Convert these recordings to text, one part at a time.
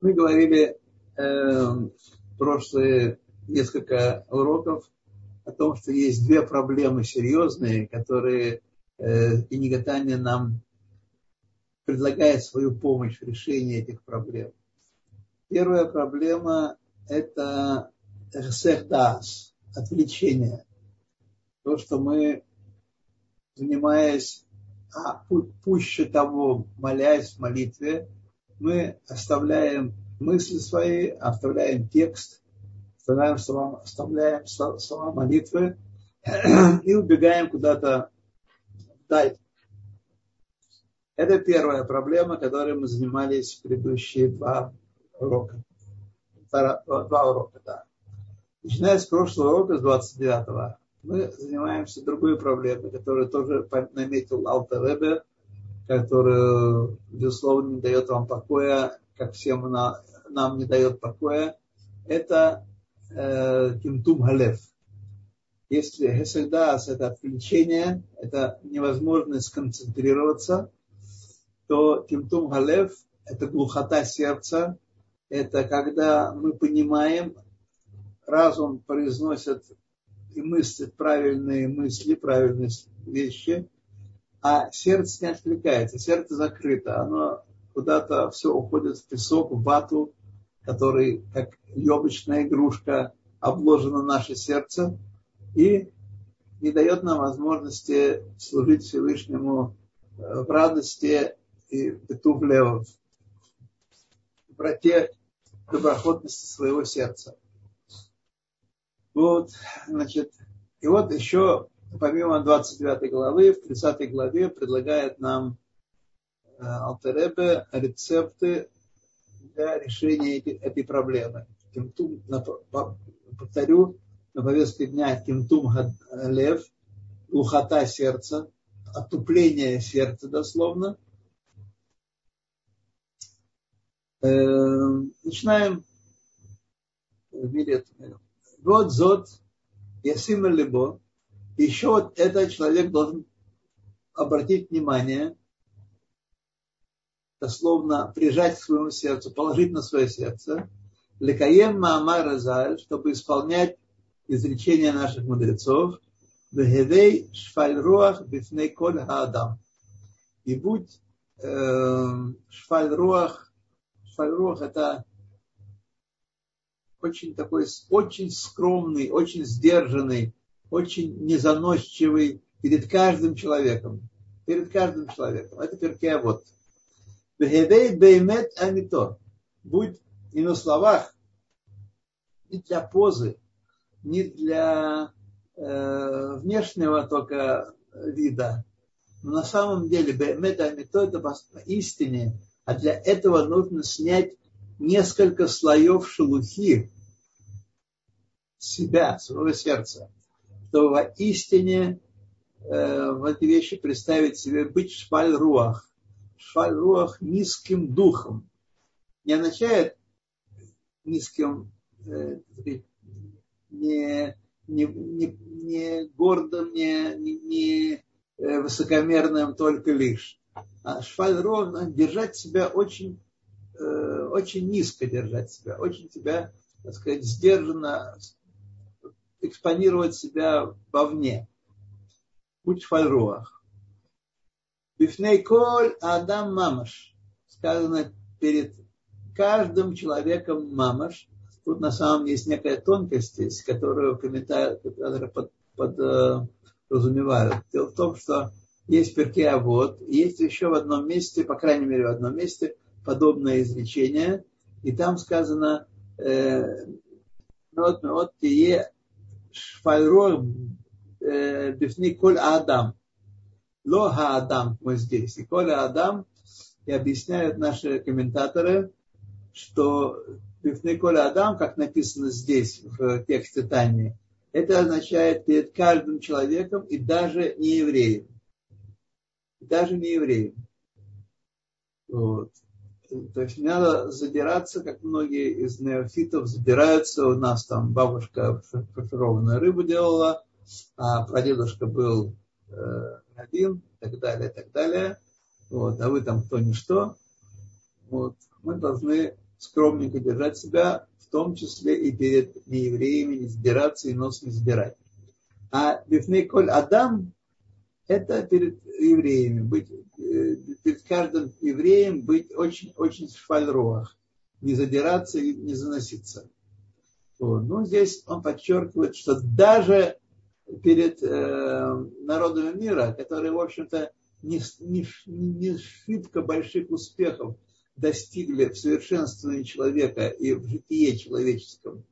Мы говорили э, прошлые несколько уроков о том, что есть две проблемы серьезные, которые э, Инигатания нам предлагает свою помощь в решении этих проблем. Первая проблема – это эрсехдас, отвлечение. То, что мы, занимаясь, а пуще того, молясь в молитве, мы оставляем мысли свои, оставляем текст, оставляем слова, оставляем слова молитвы и убегаем куда-то вдаль. Это первая проблема, которой мы занимались в предыдущие два урока. Два, два урока, да. Начиная с прошлого урока, с 29-го, мы занимаемся другой проблемой, которую тоже наметил Алтаребе, которая, безусловно, не дает вам покоя, как всем на, нам не дает покоя. Это э, Халев. Если Хесельдас – это отвлечение, это невозможность сконцентрироваться, то Кимтум Халев – это глухота сердца, это когда мы понимаем, разум произносит и мыслит правильные мысли, правильные вещи, а сердце не отвлекается, сердце закрыто, оно куда-то все уходит в песок, в вату, который, как лебочная игрушка, обложено наше сердце и не дает нам возможности служить Всевышнему в радости и петух левов, доброте, доброходности своего сердца. Вот, значит, и вот еще, помимо 29 главы, в 30 главе предлагает нам э, Алтеребе рецепты для решения этой проблемы. Кимтум, повторю, на повестке дня Кимтум Лев, глухота сердца, отупление сердца дословно – Э, начинаем Вот зод, ясим либо, еще вот этот человек должен обратить внимание, дословно прижать к своему сердцу, положить на свое сердце, лекаем маамар разаль, чтобы исполнять изречения наших мудрецов, вегевей шфальруах бифней коль хаадам. И будь э, шфальруах Фальрох это очень такой, очень скромный, очень сдержанный, очень незаносчивый перед каждым человеком. Перед каждым человеком. Это перкея вот. беймет амито. Будь не на словах, не для позы, не для э, внешнего только вида. Но на самом деле беймет амито это истине а для этого нужно снять несколько слоев шелухи себя, своего сердца, чтобы воистине э, в этой вещи представить себе быть. Шпаль-руах низким духом. Не означает низким, э, не, не, не, не гордым, не, не, э, высокомерным только лишь а шваль ровно, держать себя очень, э, очень низко держать себя, очень тебя, так сказать, сдержанно экспонировать себя вовне. Будь фальруах. Бифней коль адам мамаш. Сказано перед каждым человеком мамаш. Тут на самом деле есть некая тонкость, есть, которую комментаторы под, под, э. Дело в том, что есть перке а вот, есть еще в одном месте, по крайней мере в одном месте, подобное изречение, и там сказано вот вот тие шфальро бифни коль адам. Ло адам мы здесь. И коль адам, и объясняют наши комментаторы, что бифни коль адам, как написано здесь в тексте Тани, это означает перед каждым человеком и даже не евреем даже не евреям. Вот. То есть не надо задираться, как многие из неофитов задираются. У нас там бабушка фаршированную рыбу делала, а прадедушка был э, один, и так далее, и так далее. Вот. А вы там кто ни что. Вот. Мы должны скромненько держать себя, в том числе и перед неевреями, не задираться и нос не задирать. А бифней коль Адам – это перед евреями, быть, э, перед каждым евреем быть очень, очень в швальруах, не задираться и не заноситься. Вот. Ну, здесь он подчеркивает, что даже перед э, народами мира, которые, в общем-то, не, не, не шибко больших успехов достигли в совершенствовании человека и в житие человеческом,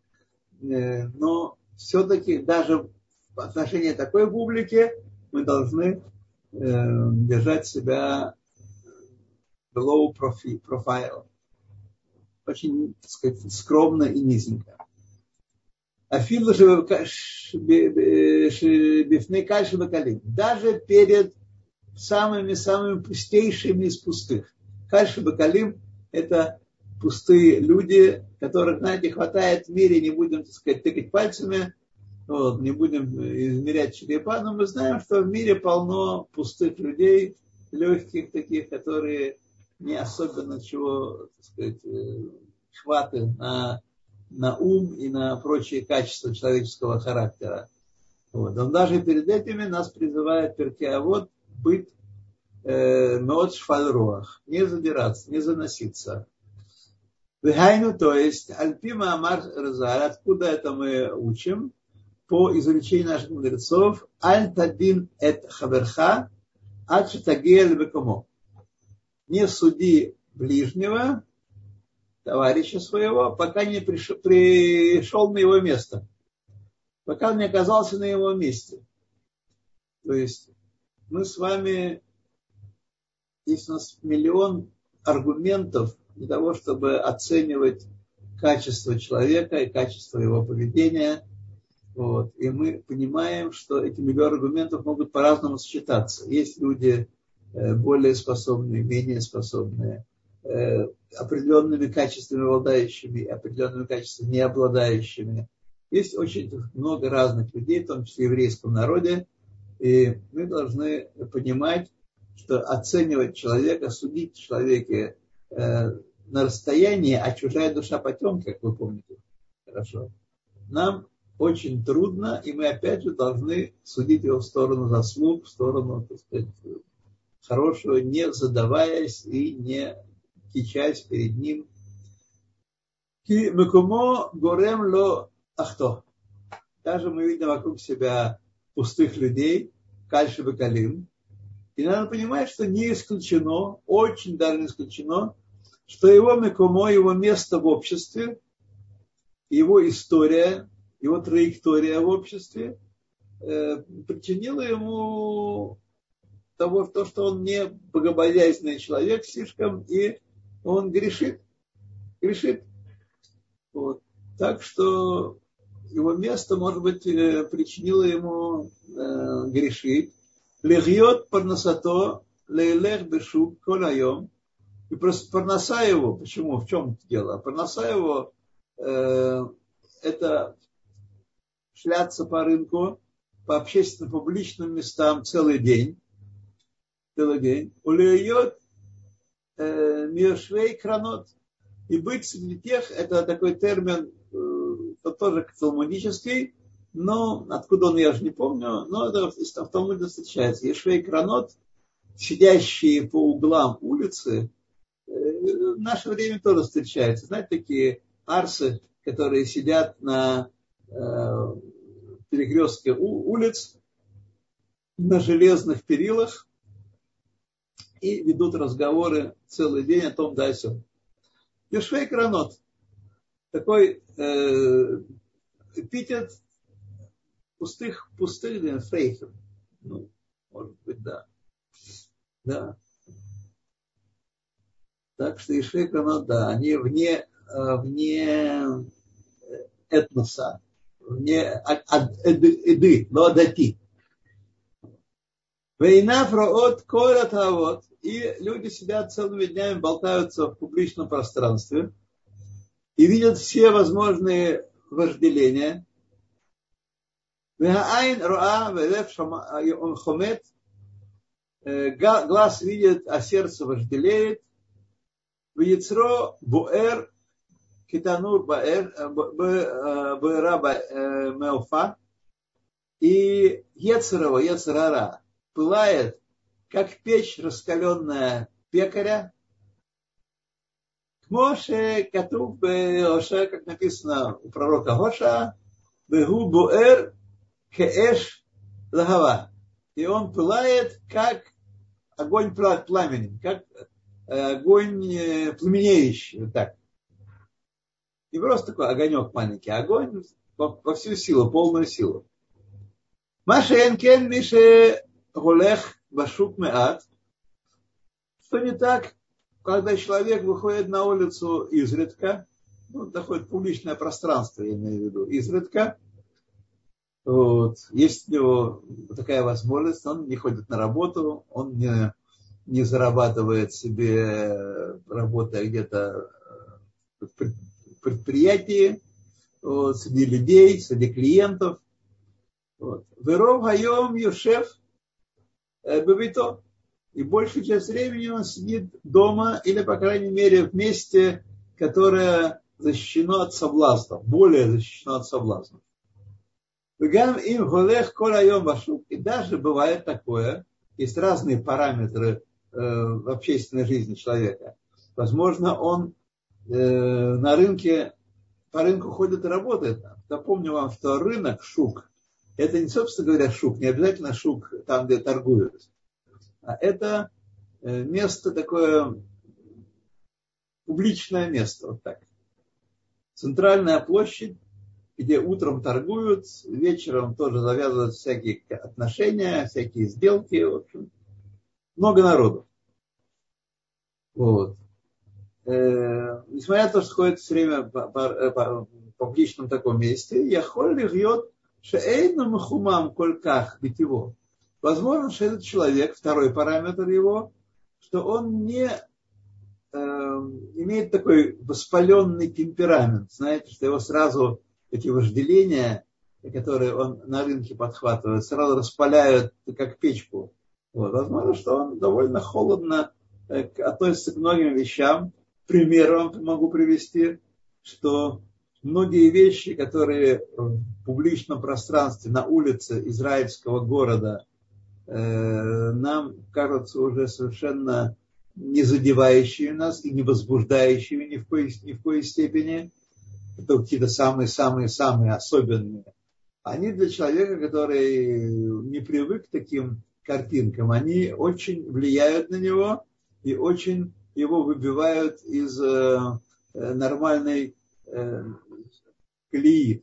э, но все-таки даже в отношении такой публики мы должны э, держать себя low profile, очень, так сказать, скромно и низенько. Афилу бифны кальши бакалим. Даже перед самыми-самыми пустейшими из пустых. Кальши бакалим – это пустые люди, которых, знаете, хватает в мире, не будем, так сказать, тыкать пальцами, вот, не будем измерять черепа, но мы знаем, что в мире полно пустых людей, легких таких, которые не особенно чего, так сказать, э, хваты на на ум и на прочие качества человеческого характера. Вот. Он даже перед этими нас призывает Перкеавод быть э, нот не задираться, не заноситься. Вихайну, то есть, Альпима Амар Разар, откуда это мы учим? По изучению наших мудрецов, Аль-Тадин эт Хаверха, Ачитагель Бекомо. Не суди ближнего, товарища своего, пока не пришел на его место. Пока он не оказался на его месте. То есть мы с вами, есть у нас миллион аргументов для того, чтобы оценивать качество человека и качество его поведения. Вот. И мы понимаем, что эти миллион аргументов могут по-разному сочетаться. Есть люди э, более способные, менее способные Э, определенными качествами обладающими определенными качествами не обладающими. Есть очень много разных людей, в том числе в еврейском народе, и мы должны понимать, что оценивать человека, судить человека э, на расстоянии, а чужая душа потемки, как вы помните хорошо, нам очень трудно, и мы опять же должны судить его в сторону заслуг, в сторону, так сказать, хорошего, не задаваясь и не кичась перед ним. Ки мекумо горем ло ахто. Даже мы видим вокруг себя пустых людей, кальши калим. И надо понимать, что не исключено, очень даже не исключено, что его мекумо, его место в обществе, его история, его траектория в обществе э, причинила ему того, то, что он не богобоязненный человек слишком и он грешит. Грешит. Вот. Так что его место, может быть, э, причинило ему э, грешить. Легьет парнасато лейлех бешук коlayom. И просто парноса его, почему, в чем дело? Парноса его э, это шляться по рынку, по общественным публичным местам целый день. Целый день. Улеет Э, Миршвей кранот. И быть среди тех, это такой термин, э, тоже талмудический, но откуда он, я же не помню, но это в Талмуде встречается. Ешвей кранот, сидящие по углам улицы, э, в наше время тоже встречается. Знаете, такие арсы, которые сидят на перекрестке улиц, на железных перилах, и ведут разговоры целый день о том, да, и все. Юшвей Кранот. Такой э, эпитет пустых, пустых, фрейхер. Ну, может быть, да. Да. Так что Ишвей Кранот, да, они вне, э, вне этноса, вне эды, но адати. Война фроот корот вот и люди сидят целыми днями, болтаются в публичном пространстве и видят все возможные вожделения. Э, глаз видит, а сердце вожделеет. Яцро буэр китанур баэра меофа, и Ецерова, Ецерара, пылает, как печь, раскаленная пекаря, Моше Катуб Оша, как написано у пророка Хоша, Бегу Буэр Кеэш Лагава. И он пылает, как огонь пламени, как огонь пламенеющий, вот так. Не просто такой огонек маленький, огонь во всю силу, полную силу. Маша Энкен Мише Гулех Башук Меат. Что не так, когда человек выходит на улицу изредка, ну, доходит публичное пространство, я имею в виду, изредка, вот, есть у него такая возможность, он не ходит на работу, он не, не зарабатывает себе, работая где-то в предприятии, вот, среди людей, среди клиентов. Вот. Веров Хайом Юшев Бабито и большую часть времени он сидит дома или, по крайней мере, в месте, которое защищено от соблазнов, более защищено от соблазнов. им голех И даже бывает такое, есть разные параметры э, в общественной жизни человека. Возможно, он э, на рынке, по рынку ходит и работает. Напомню вам, что рынок, шук, это не, собственно говоря, шук, не обязательно шук там, где торгуют а это э, место такое, публичное место, вот так. Центральная площадь, где утром торгуют, вечером тоже завязывают всякие отношения, всякие сделки, в общем, много народу. Вот. Э, несмотря на то, что ходит все время э, по публичном таком месте, я холли рьет шеэйну махумам кольках битево. Возможно, что этот человек, второй параметр его, что он не э, имеет такой воспаленный темперамент. Знаете, что его сразу эти вожделения, которые он на рынке подхватывает, сразу распаляют, как печку. Вот. Возможно, что он довольно холодно э, относится к многим вещам. Пример вам могу привести, что многие вещи, которые в публичном пространстве на улице израильского города Э, нам кажутся уже совершенно не задевающими нас и не возбуждающими ни в коей, ни в коей степени. Это какие-то самые-самые-самые особенные. Они для человека, который не привык к таким картинкам, они очень влияют на него и очень его выбивают из э, нормальной э, колеи.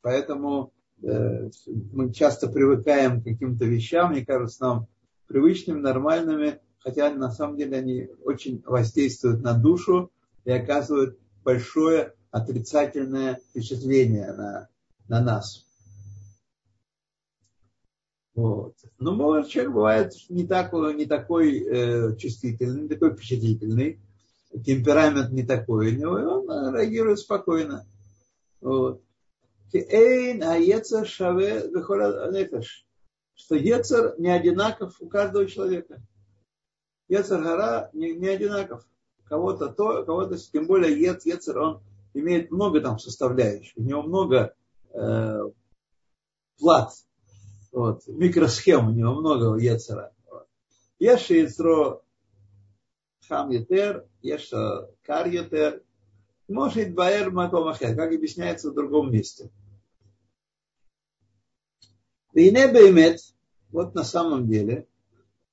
Поэтому Э, мы часто привыкаем к каким-то вещам, мне кажется, нам привычными, нормальными, хотя на самом деле они очень воздействуют на душу и оказывают большое отрицательное впечатление на, на нас. Вот. Но может, человек бывает не, так, не такой э, чувствительный, не такой впечатлительный, темперамент не такой у него, и он реагирует спокойно. Вот. А. Что Ецер не одинаков у каждого человека. Ецер Гара не, не одинаков. Кого-то то, кого-то, тем более Ец, Ецер, он имеет много там составляющих. У него много э, плат. Вот, микросхем у него много Ецера. Есть Ецро Хам Етер, есть Кар Етер, может Баэр Макомахер, как объясняется в другом месте. Вине Беймет, вот на самом деле,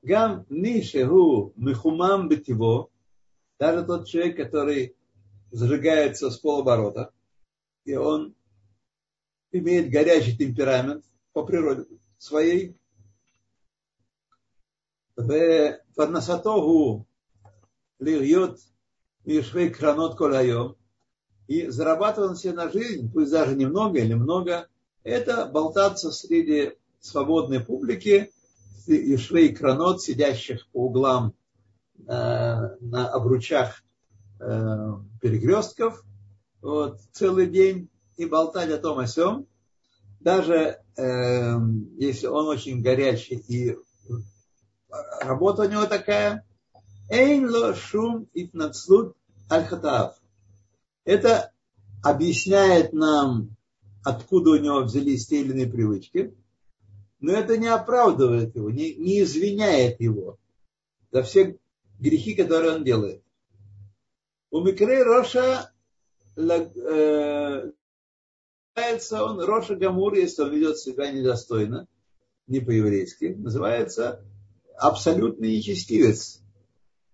Гам Нишеху Мехумам Бетиво, даже тот человек, который зажигается с полоборота, и он имеет горячий темперамент по природе своей, Парнасатогу льет Мишвей Кранот Коляйом, и зарабатывать себе на жизнь, пусть даже немного или много, это болтаться среди свободной публики, и швей кранот, сидящих по углам э, на обручах э, перекрестков вот, целый день и болтать о том о сем, даже э, если он очень горячий и работа у него такая, эйн ло шум итнацлут аль Это объясняет нам, откуда у него взялись те или иные привычки, но это не оправдывает его, не, не извиняет его за все грехи, которые он делает. У Микрей Роша э, называется он Роша Гамур, если он ведет себя недостойно, не по-еврейски, называется абсолютный нечестивец.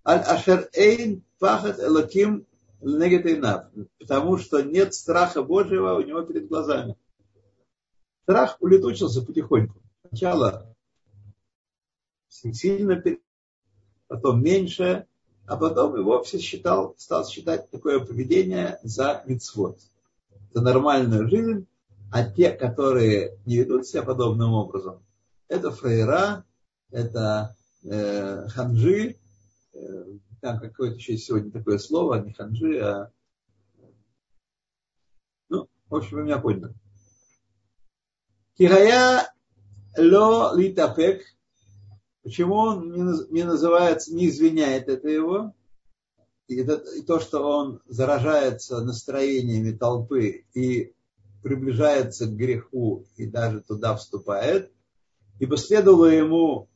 Аль-Ашер Эйн Пахат Элаким Негатейнав. Потому что нет страха Божьего у него перед глазами. Страх улетучился потихоньку. Сначала сильно, потом меньше, а потом и вовсе считал, стал считать такое поведение за мицвод, за нормальную жизнь, а те, которые не ведут себя подобным образом, это фрейра, это э, ханжи, э, там какое-то еще сегодня такое слово, не ханжи, а ну, в общем, вы меня поняли. Кирая ло литапек. Почему он не называется, не извиняет это его? И, это, и то, что он заражается настроениями толпы и приближается к греху и даже туда вступает, и последовало ему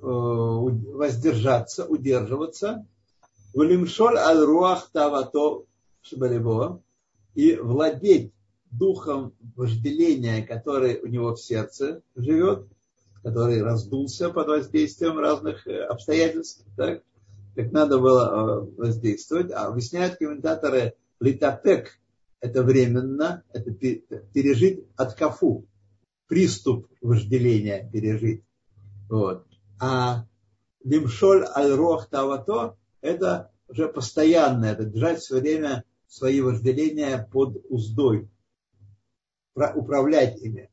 э, воздержаться, удерживаться, Валимшоль аль руах тавато шабалебо и владеть духом вожделения, который у него в сердце живет, который раздулся под воздействием разных э, обстоятельств, так, как надо было э, воздействовать. А объясняют комментаторы, литапек – это временно, это пережить от кафу, приступ вожделения пережить. Вот. А лимшоль аль-рох тавато – это уже постоянно, это держать все время свои вожделения под уздой, управлять ими.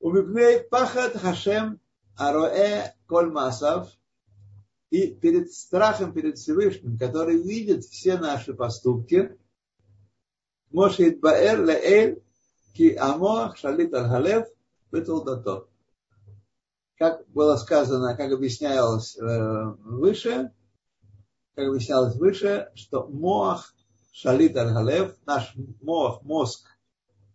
Умипней пахат хашем ароэ коль масав и перед страхом перед Всевышним, который видит все наши поступки, Мошит Баэр Леэль Ки Амоах Шалит Аль-Халев. Как было сказано, как объяснялось э, выше, как объяснялось выше, что Моах Шалит Аль-Халев, наш Моах, мозг,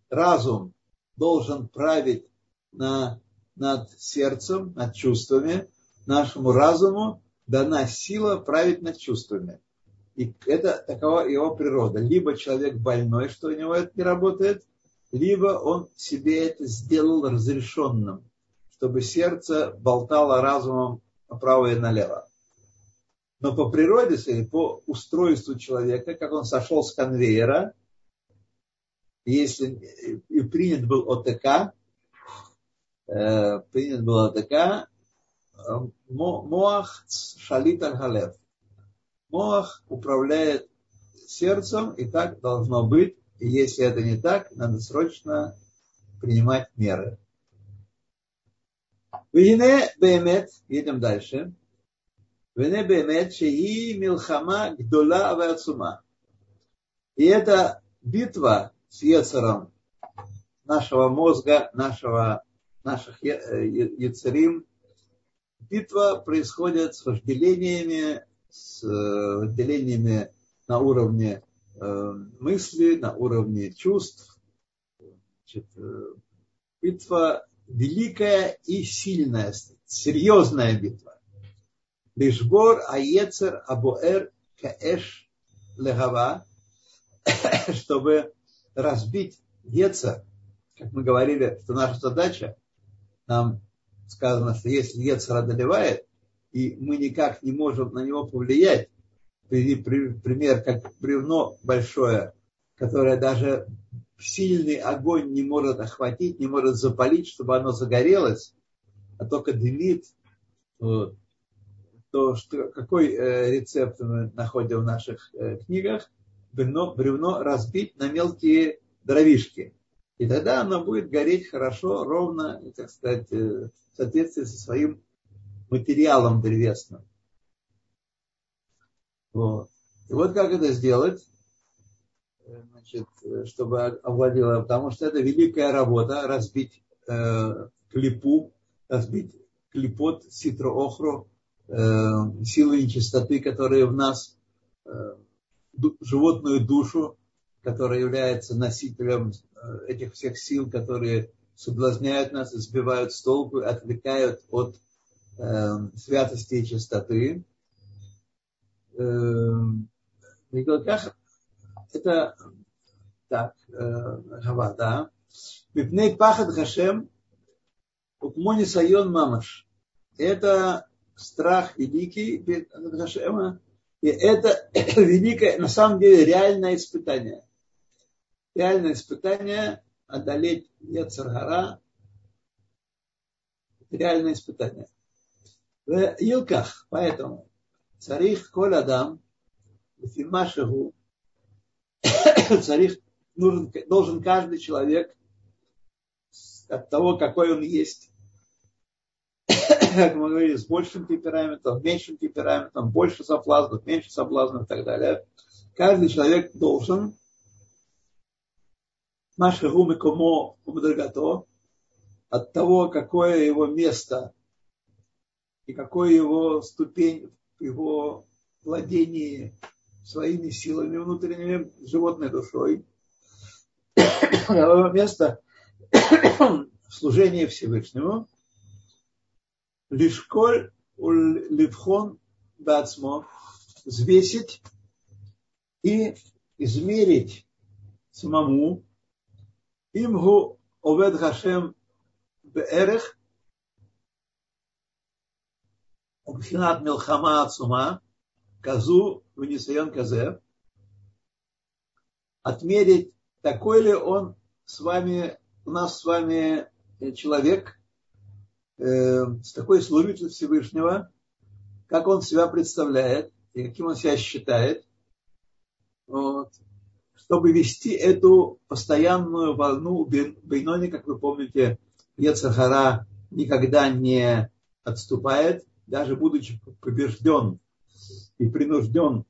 разум должен править на, над сердцем, над чувствами. Нашему разуму дана сила править над чувствами. И это такова его природа. Либо человек больной, что у него это не работает, либо он себе это сделал разрешенным, чтобы сердце болтало разумом направо и налево. Но по природе своей, по устройству человека, как он сошел с конвейера, если и принят был ОТК, э, принят был ОТК, Моах шалит аль Моах управляет сердцем, и так должно быть. И если это не так, надо срочно принимать меры. Вине Бемет, едем дальше. Вене бемет шеи милхама гдола вацума. И это битва с Ецером нашего мозга, нашего, наших яцерим. Битва происходит с вожделениями, с вожделениями на уровне мысли, на уровне чувств. Значит, битва великая и сильная, серьезная битва. Лишбор аецер абуэр каэш легава, чтобы разбить Ецер, как мы говорили, что наша задача, нам сказано, что если Ецер одолевает, и мы никак не можем на него повлиять, пример, как бревно большое, которое даже сильный огонь не может охватить, не может запалить, чтобы оно загорелось, а только дымит. Вот то что, какой э, рецепт мы находим в наших э, книгах? Бревно, бревно разбить на мелкие дровишки. И тогда оно будет гореть хорошо, ровно, так сказать, э, в соответствии со своим материалом древесным. Вот. И вот как это сделать, значит, чтобы овладело, потому что это великая работа, разбить э, клипу, разбить клипот, ситроохру, Э, силы нечистоты, которые в нас, э, животную душу, которая является носителем э, этих всех сил, которые соблазняют нас, сбивают с толку, отвлекают от э, святости и чистоты. Э, как это так, Гава, да. Мипней пахат Хашем, укмони сайон мамаш. Это страх великий перед Хашема, и это великое, на самом деле, реальное испытание. Реальное испытание одолеть Яцергара. Реальное испытание. В Илках, поэтому, царих Коль Адам, Фимашаху, царих нужен, должен каждый человек от того, какой он есть, как мы говорили, с большим темпераментом, меньшим темпераментом, больше соблазнов, меньше соблазнов и так далее. Каждый человек должен наше гумы комо умдрагато от того, какое его место и какой его ступень его владении своими силами внутренними, животной душой, место в служении Всевышнему, лишь коль левхон бацмо, взвесить и измерить самому им имгу овед Хашем беэрех, обхинат милхама отсума, казу венесион казе, отмерить, такой ли он с вами, у нас с вами э, человек, э, с такой служитель Всевышнего, как он себя представляет и каким он себя считает. Вот чтобы вести эту постоянную волну Бейнони, как вы помните, Ецахара никогда не отступает, даже будучи побежден и принужден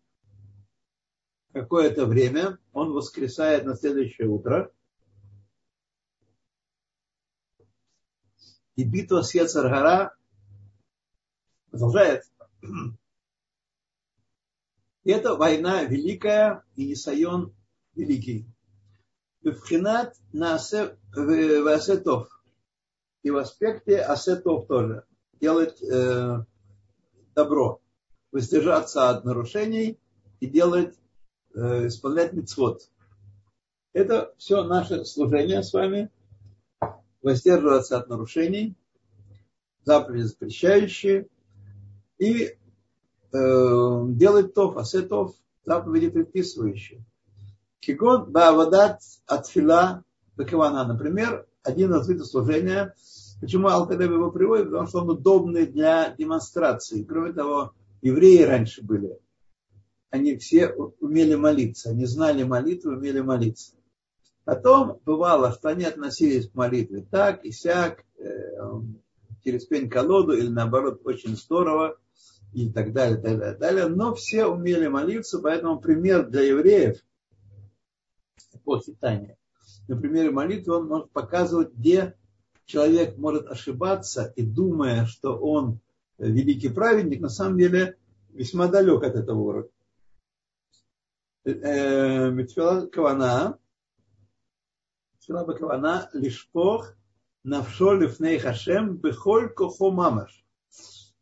какое-то время, он воскресает на следующее утро. И битва с Ецаргара продолжается. И это война великая и Исайон великий. Бевхинат на асетов. И в аспекте асетов тоже. Делать э, добро. Воздержаться от нарушений и делать Э, исполнять мицвод. Это все наше служение с вами. Воздерживаться от нарушений, заповеди запрещающие, и э, делать тоф, асетов, заповеди предписывающие. Кигон баавадат атфила бакавана. Например, один из видов служения. Почему Алтарев его приводит? Потому что он удобный для демонстрации. Кроме того, евреи раньше были они все умели молиться, они знали молитву, умели молиться. Потом бывало, что они относились к молитве так и сяк, э, через пень-колоду или наоборот очень здорово и так далее, далее, далее. Но все умели молиться, поэтому пример для евреев эпохи Тания. На примере молитвы он может показывать, где человек может ошибаться и думая, что он великий праведник, на самом деле весьма далек от этого уровня. Э, э, Митфила Кавана, Митфила Бакавана, Лишпох, Навшолев Нейхашем, Бехоль Кохо Мамаш.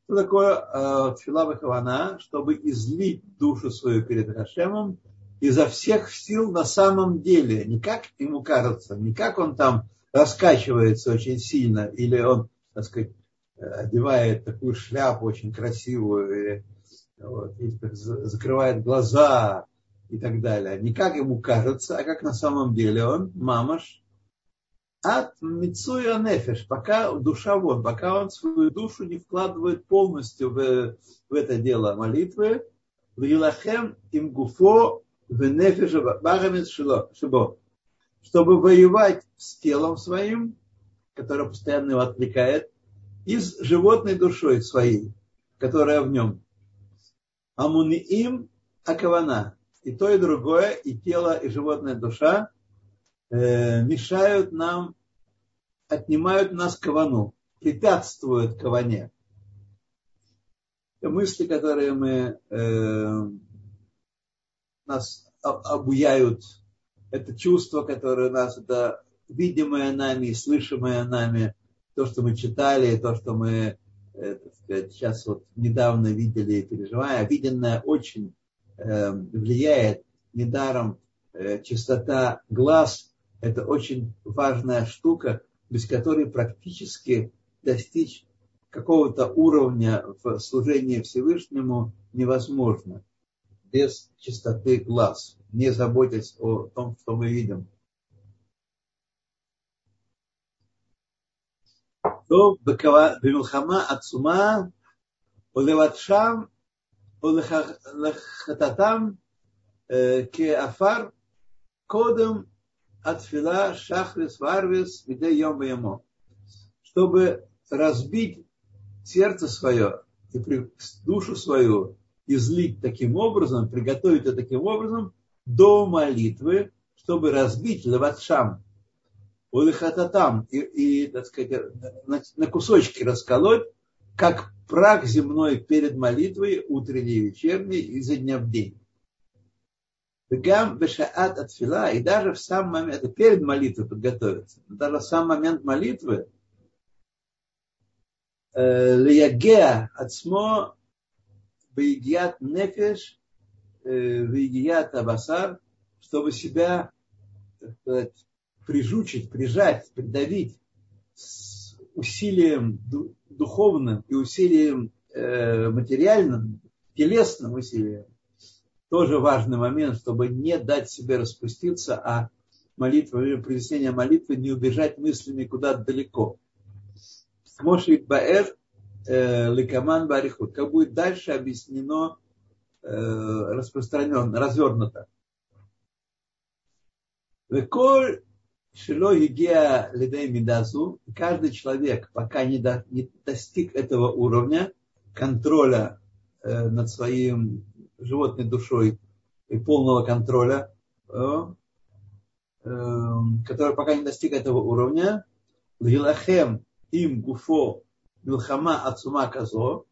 Что такое э, Тфила Чтобы излить душу свою перед Хашемом – изо всех сил на самом деле. Не как ему кажется, не как он там раскачивается очень сильно, или он, так сказать, одевает такую шляпу очень красивую, или, вот, и закрывает глаза, и так далее. Не как ему кажется, а как на самом деле он, мамаш, от Мицуя Нефеш, пока душа вон, пока он свою душу не вкладывает полностью в, в это дело молитвы, в Илахем им гуфо чтобы воевать с телом своим, которое постоянно его отвлекает, и с животной душой своей, которая в нем. Амуниим Акавана, и то, и другое, и тело, и животная душа э, мешают нам, отнимают нас кавану, препятствуют каване. Мысли, которые мы э, нас обуяют, это чувство, которое нас, это видимое нами, слышимое нами, то, что мы читали, то, что мы э, так сказать, сейчас вот недавно видели и переживая, виденное очень э, влияет. Недаром э, чистота глаз, это очень важная штука, без которой практически достичь какого-то уровня в служении Всевышнему невозможно без чистоты глаз, не заботясь о том, что мы видим. То бемилхама отсума улеватшам улехататам э, ке афар кодом отфила шахрис варвис где йома ему. Чтобы разбить сердце свое и душу свою излить таким образом, приготовить это таким образом до молитвы, чтобы разбить лаватшам, улихататам и, и так сказать, на, на кусочки расколоть, как прах земной перед молитвой, утренней и вечерней, изо дня в день. Гам бешаат от фила, и даже в сам момент, это перед молитвой подготовиться, даже в сам момент молитвы, лиягеа отсмо Ваидият нефеш, ваидият абасар, чтобы себя сказать, прижучить, прижать, придавить с усилием духовным и усилием материальным, телесным усилием. Тоже важный момент, чтобы не дать себе распуститься, а молитва, произнесение молитвы не убежать мыслями куда-то далеко. Мошик Баэр Э, Ликаман Барихут, как будет дальше объяснено, э, распространенно, развернуто. Веколь Шило Егеа Лидей Мидасу, каждый человек, пока не, до, не достиг этого уровня контроля э, над своим животной душой и полного контроля, э, э, который пока не достиг этого уровня, Лилахем им гуфо Милхама от Сума Казо,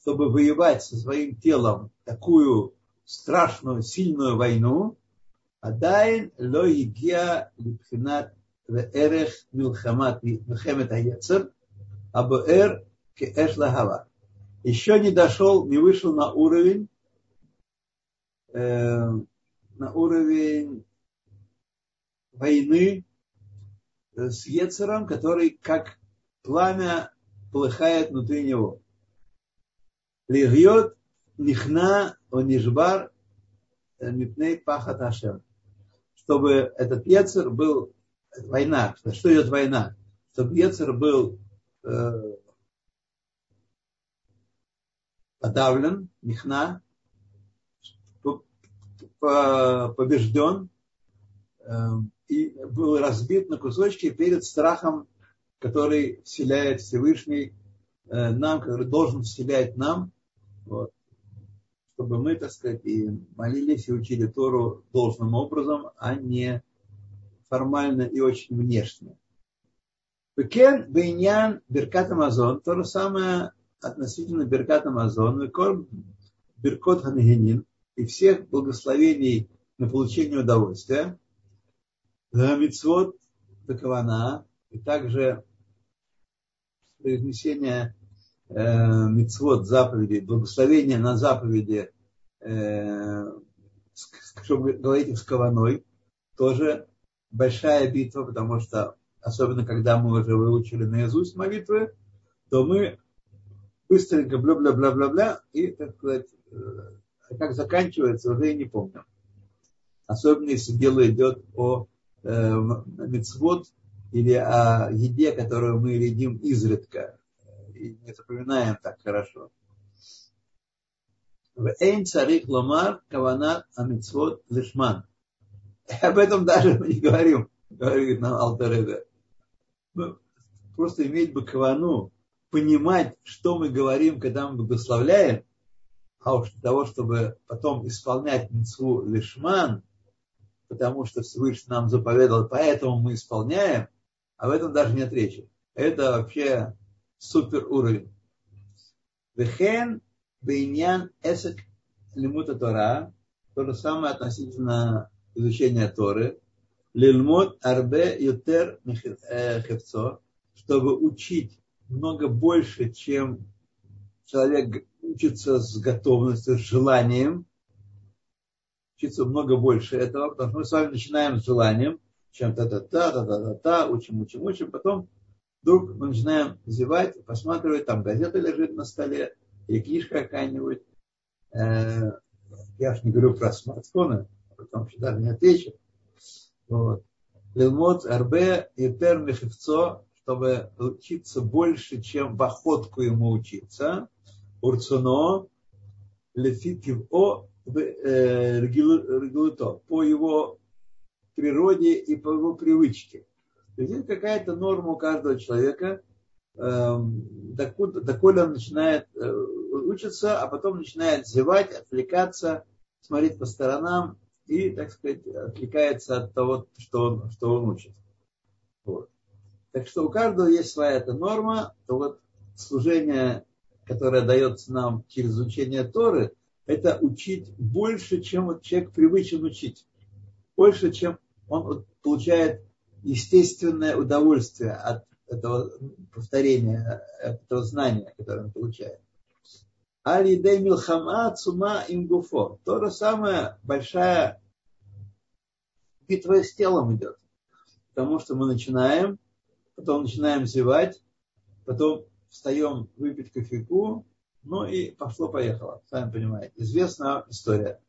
чтобы воевать со своим телом такую страшную, сильную войну, Адайн Лоигия Липхинат Эрех Милхамат Милхамет Аяцер Абуэр Кеэшлагава. Еще не дошел, не вышел на уровень э, на уровень войны с Ецером, который как пламя полыхает внутри него. Лигьет нихна онишбар мипней пахат ашем. Чтобы этот Ецер был война. Что идет война? Чтобы Ецер был э, подавлен, нихна, побежден э, и был разбит на кусочки перед страхом который вселяет Всевышний э, нам, который должен вселять нам, вот, чтобы мы, так сказать, и молились и учили Тору должным образом, а не формально и очень внешне. Бекен Бейнян Беркат Амазон, то же самое относительно Беркат Амазон, Беркот Хангенин и всех благословений на получение удовольствия, Мицвод Бекавана, и также произнесение э, мицвод, заповедей, благословения на заповеди, э, чтобы говорить с кованой, тоже большая битва, потому что, особенно когда мы уже выучили наизусть молитвы, то мы быстренько бла-бла-бла-бла-бла, и, так сказать, э, как заканчивается, уже и не помню. Особенно, если дело идет о э, мицвод, или о еде, которую мы едим изредка и не запоминаем так хорошо. В Эйн царих ломар каванат амитсвот лишман. Об этом даже мы не говорим, говорит нам Алтаребе. Просто иметь бы кавану, понимать, что мы говорим, когда мы благословляем, а уж для того, чтобы потом исполнять митцву лишман, потому что Всевышний нам заповедал, поэтому мы исполняем, об этом даже нет речи. Это вообще супер уровень. Вехен бейнян эсек лимута Тора, То же самое относительно изучения Торы. Лильмот арбе ютер э, хевцо, чтобы учить много больше, чем человек учится с готовностью, с желанием. Учиться много больше этого, потому что мы с вами начинаем с желанием, чем та-та-та, та-та-та-та, учим, учим, учим, потом вдруг мы начинаем зевать, посматривать, там газета лежит на столе, или книжка какая-нибудь. Э, я же не говорю про смартфоны, а потом еще даже не отвечу. Вот. Лилмот арбе и мехевцо, чтобы учиться больше, чем в охотку ему учиться. Урцуно лефитив о э, регулуто по его природе и по его привычке. То есть это какая-то норма у каждого человека, эм, доколе он начинает э, учиться, а потом начинает зевать, отвлекаться, смотреть по сторонам и, так сказать, отвлекается от того, что он, что он учит. Вот. Так что у каждого есть своя эта норма, то вот служение, которое дается нам через учение Торы, это учить больше, чем вот человек привычен учить. Больше, чем он получает естественное удовольствие от этого повторения, от этого знания, которое он получает. Алидей Милхама Цума Ингуфо. То же самое большая битва с телом идет. Потому что мы начинаем, потом начинаем зевать, потом встаем выпить кофейку, ну и пошло-поехало. Сами понимаете. Известная история.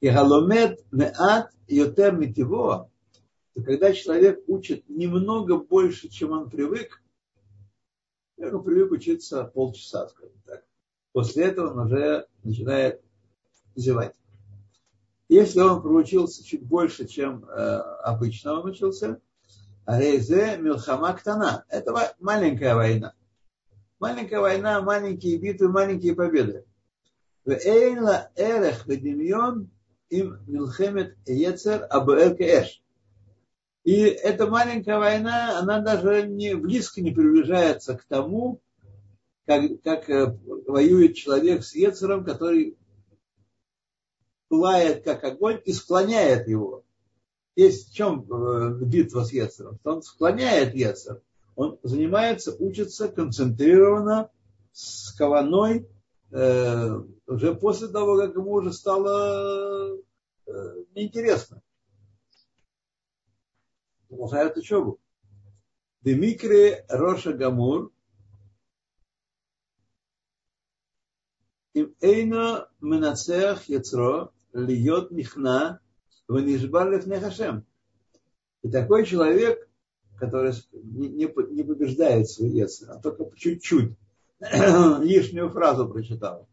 И галомет меат йотер митиво то когда человек учит немного больше, чем он привык, он привык учиться полчаса, скажем так. После этого он уже начинает зевать. Если он проучился чуть больше, чем э, обычно он учился, Резе Милхама Ктана. Это маленькая война. Маленькая война, маленькие битвы, маленькие победы. Им милхемет ецер кеэш. И эта маленькая война, она даже не, близко не приближается к тому, как, как э, воюет человек с Ецером, который пылает как огонь и склоняет его. Есть в чем э, битва с Ецером? Он склоняет Ецер. Он занимается, учится концентрированно, с кованой, уже после того, как ему уже стало э, неинтересно продолжают учебу. Демикре Роша Гамур им эйно менацех яцро льет нихна ванишбар лефнехашем. И такой человек, который не, побеждает свой яцер, а только чуть-чуть лишнюю фразу прочитал.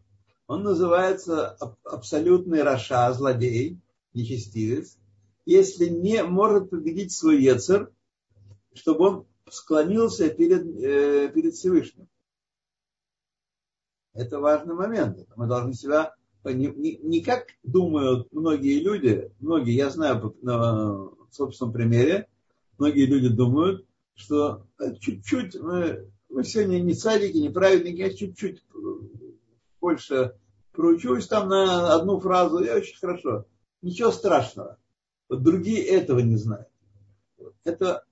Он называется абсолютный Раша, злодей, нечестивец, если не может победить свой Ецер, чтобы он склонился перед, э, перед Всевышним. Это важный момент. Мы должны себя не, не, не как думают многие люди, многие, я знаю на собственном примере, многие люди думают, что чуть-чуть мы, мы сегодня не царики, не праведники, я чуть-чуть больше проучусь там на одну фразу, и очень хорошо. Ничего страшного. Вот другие этого не знают. Это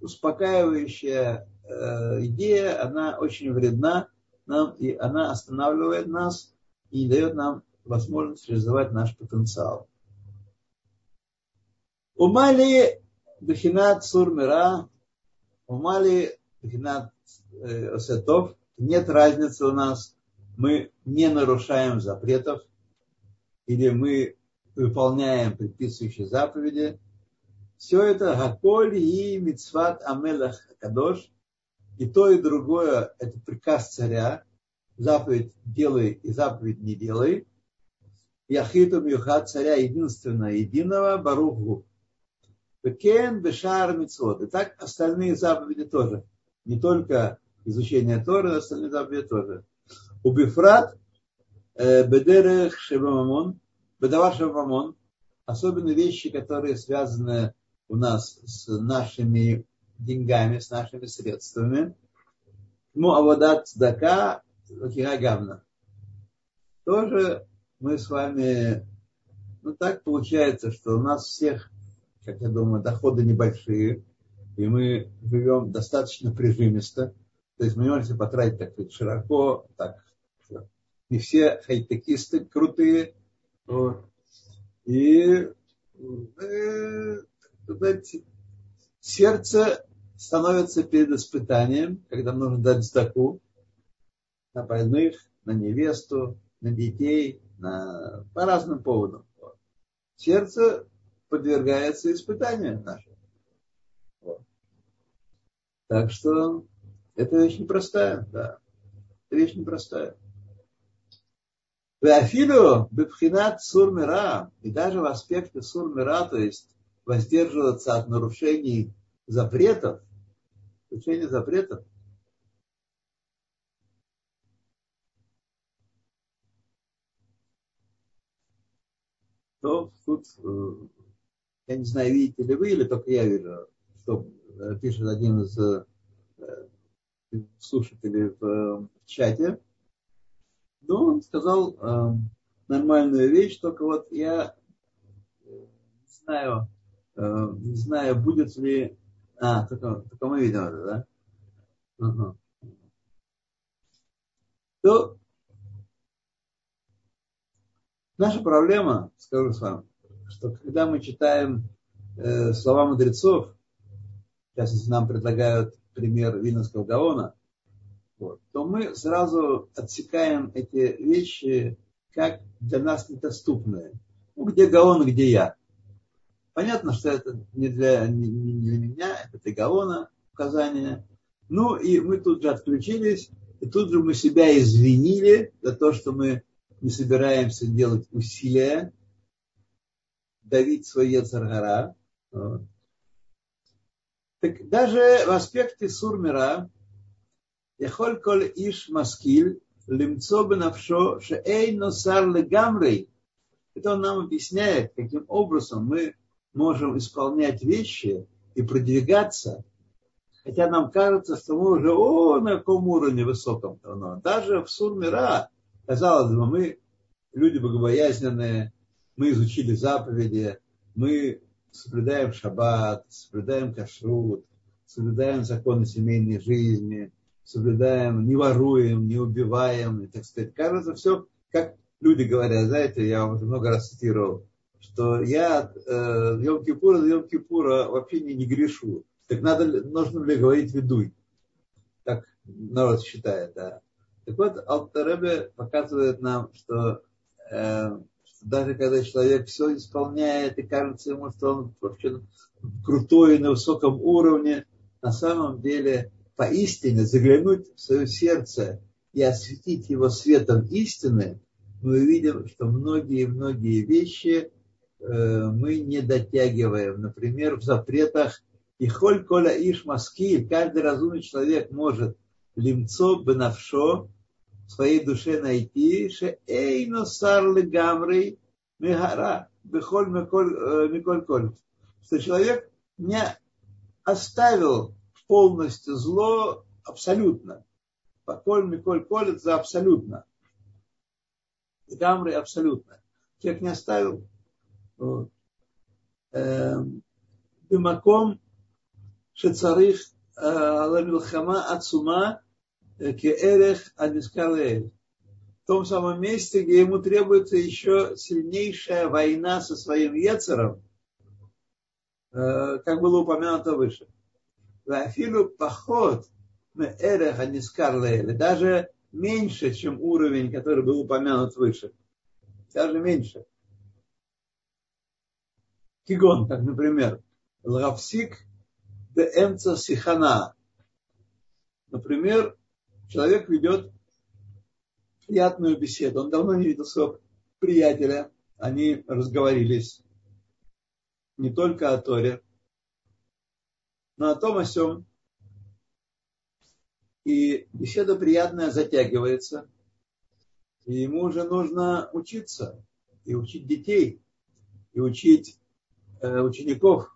успокаивающая э, идея, она очень вредна нам, и она останавливает нас и не дает нам возможность реализовать наш потенциал. Умали Бехинат Сурмира, Умали Бехинат э, Осетов, нет разницы у нас, мы не нарушаем запретов, или мы выполняем предписывающие заповеди. Все это Гаколь и Мицват Амелах Кадош. И то, и другое – это приказ царя. Заповедь делай и заповедь не делай. Яхиту Мюхат царя единственного, единого, Баруху. Бекен Бешар Мицвод. И так остальные заповеди тоже. Не только изучение Торы, но остальные заповеди тоже. Убифрат э, Бедерех Шебамамон – Бедаваша Мамон, особенно вещи, которые связаны у нас с нашими деньгами, с нашими средствами. Ну, а вода цдака, гавна. Тоже мы с вами ну так получается, что у нас всех, как я думаю, доходы небольшие, и мы живем достаточно прижимисто. То есть мы не можем потратить так сказать, широко, так. Не все хай-текисты крутые. Вот. И э, знаете, сердце становится перед испытанием, когда нужно дать сдаку на больных, на невесту, на детей, на, по разным поводам. Сердце подвергается испытанию нашему. Так что это вещь непростая, да. Это вещь непростая. Веафилу бепхинат сурмира, и даже в аспекте сурмира, то есть воздерживаться от нарушений запретов, нарушений запретов, то тут, э, я не знаю, видите ли вы или только я вижу, что э, пишет один из э, слушателей в чате, но он сказал нормальную вещь, только вот я не знаю, не знаю, будет ли... А, только, только мы видим это, да? Угу. То Наша проблема, скажу с вами, что когда мы читаем э, слова мудрецов, сейчас если нам предлагают пример Виновского Гаона, вот, то мы сразу отсекаем эти вещи как для нас недоступные. Ну, где Гаон, где я. Понятно, что это не для, не, для меня, это для Гаона указание. Ну и мы тут же отключились, и тут же мы себя извинили за то, что мы не собираемся делать усилия, давить свой Ецаргара. Так даже в аспекте сурмира Яхоль коль иш маскиль лимцо бенавшо шеэй носар легамрей. Это он нам объясняет, каким образом мы можем исполнять вещи и продвигаться, хотя нам кажется, что мы уже о, на каком уровне высоком давно. Даже в сурмира, казалось бы, мы люди богобоязненные, мы изучили заповеди, мы соблюдаем шаббат, соблюдаем кашрут, соблюдаем законы семейной жизни, соблюдаем, не воруем, не убиваем, и, так сказать. Кажется, все, как люди говорят, знаете, я вам много раз цитировал, что я э, Йом-Кипура до Йом-Кипура вообще не, не грешу. Так надо, нужно ли говорить ведуй? Так народ считает, да. Так вот, Алтаребе показывает нам, что, э, даже когда человек все исполняет и кажется ему, что он вообще крутой на высоком уровне, на самом деле поистине заглянуть в свое сердце и осветить его светом истины, мы увидим, что многие-многие вещи э, мы не дотягиваем. Например, в запретах и холь коля иш маски, каждый разумный человек может лимцо бенавшо, в своей душе найти, что эй, но сарлы гамры мегара, бехоль э, миколь коль, что человек не оставил полностью зло абсолютно. Поколь миколь коль это за абсолютно. Гамры абсолютно. Человек не оставил. Вот. Эм, бимаком шецарих э, ламилхама ацума Кеэрех Адискалеэль. В том самом месте, где ему требуется еще сильнейшая война со своим Ецером, как было упомянуто выше. Афилу поход Эрех Адискалеэль. Даже меньше, чем уровень, который был упомянут выше. Даже меньше. Кигон, как, например, Лавсик де Эмца Сихана. Например, человек ведет приятную беседу. Он давно не видел своего приятеля. Они разговорились не только о Торе, но о том, о сем. И беседа приятная затягивается. И ему уже нужно учиться. И учить детей. И учить э, учеников.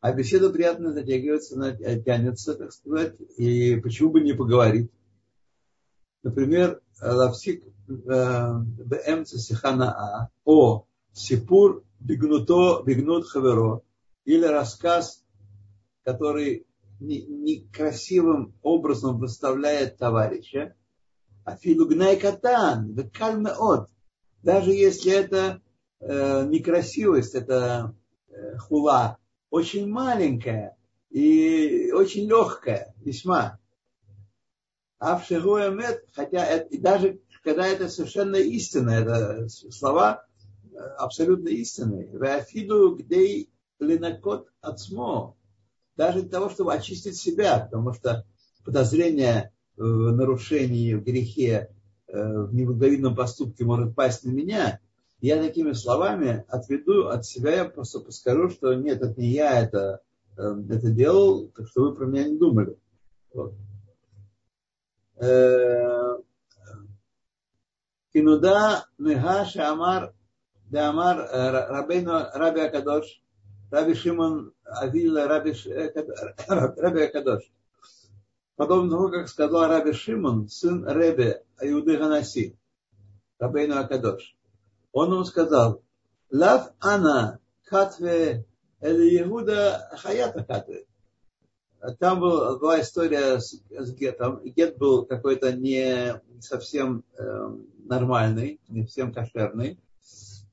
А беседа приятная затягивается, тянется, так сказать. И почему бы не поговорить? Например, лавсик бэмца сихана о Сипур бигнуто, бигнут хаверо, или рассказ, который некрасивым образом выставляет товарища, а филугнай катан, от, даже если это э, некрасивость, это э, хула, очень маленькая и очень легкая, весьма. А в мед, хотя это, даже когда это совершенно истина, это слова э, абсолютно истинные. Вафиду гдей линакот ацмо. Даже для того, чтобы очистить себя, потому что подозрение в нарушении, в грехе, э, в неблаговидном поступке может пасть на меня, я такими словами отведу от себя, я просто скажу, что нет, это не я это, э, это делал, так что вы про меня не думали. Вот. Кинуда Мега Шамар Дамар Рабейну Раби Акадош Раби Шимон Авилла Раби, Раби Акадош. Подобно тому, как сказал Раби Шимон, сын Ребе Аюды Ганаси, Рабейну Акадош. Он ему сказал, Лав Ана Катве Эли Иуда Хаята Катве. Там был, была история с, с гетом. Гет был какой-то не совсем э, нормальный, не совсем кошерный.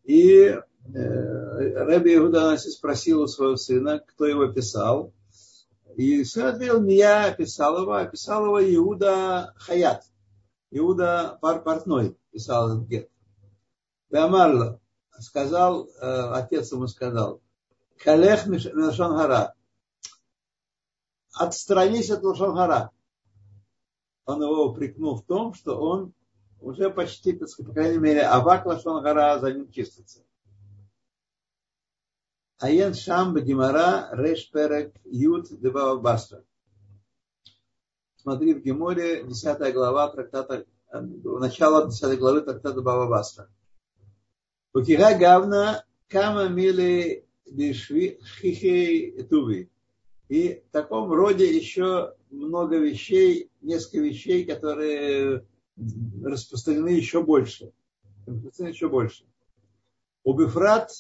И э, Рэби Иуда спросил у своего сына, кто его писал. И сын ответил, не я писал его, а писал его Иуда Хаят. Иуда Пар Портной писал этот гет. Беамарло сказал, э, отец ему сказал, Калех Мишангара, отстранись от Лошангара. Он его упрекнул в том, что он уже почти, по крайней мере, Авак Лошангара за ним чистится. Аен Шам Гимара Реш Перек Ют Дебава Басра. Смотри в Геморе, 10 глава трактата, начало 10 главы трактата Бава Басра. Укига гавна кама мили хихей туви. И в таком роде еще много вещей, несколько вещей, которые распространены еще больше. Распространены еще больше. Убифрат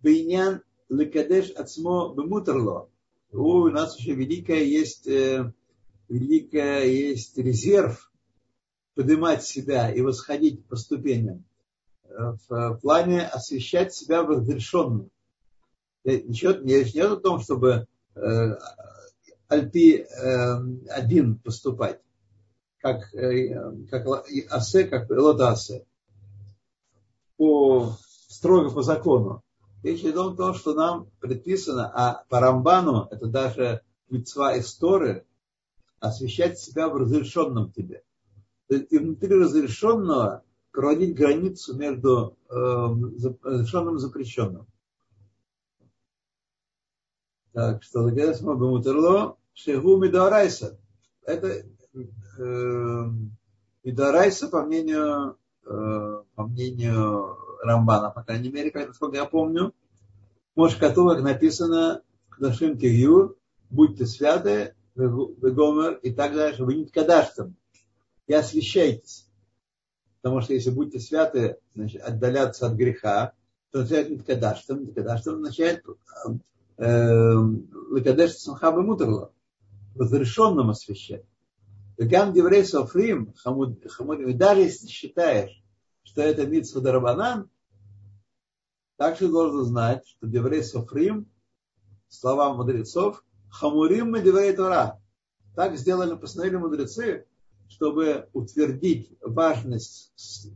бейнян лекадеш ацмо бемутерло. У нас еще великая есть, э, великая есть резерв поднимать себя и восходить по ступеням в плане освещать себя в разрешенном. Ничего, речь не о том, чтобы э, альпи э, один поступать, как, э, как асе, как лотасе, по, строго по закону. Речь идет о том, что нам предписано, а по Рамбану, это даже митцва истории, освещать себя в разрешенном тебе. И внутри разрешенного проводить границу между э, разрешенным и запрещенным. Так что Лагерасма Бамутерло Шегу Мидарайса. Это э, по мнению, э, по мнению Рамбана, по крайней мере, как, насколько я помню, может, которых написано Нашим Тигью, будьте святы, Гомер и так дальше, вы не кадаштам, и освящайтесь. Потому что если будете святы, значит, отдаляться от греха, то означает кадаштам. Кадаштам означает Лекадеш Самхаба Мутерла, разрешенным освящать. Гам Деврей Софрим, и даже если считаешь, что это Митсва Дарабанан, также должен знать, что Деврей Софрим, слова мудрецов, Хамурим мы Деврей Тора. Так сделали, постановили мудрецы, чтобы утвердить важность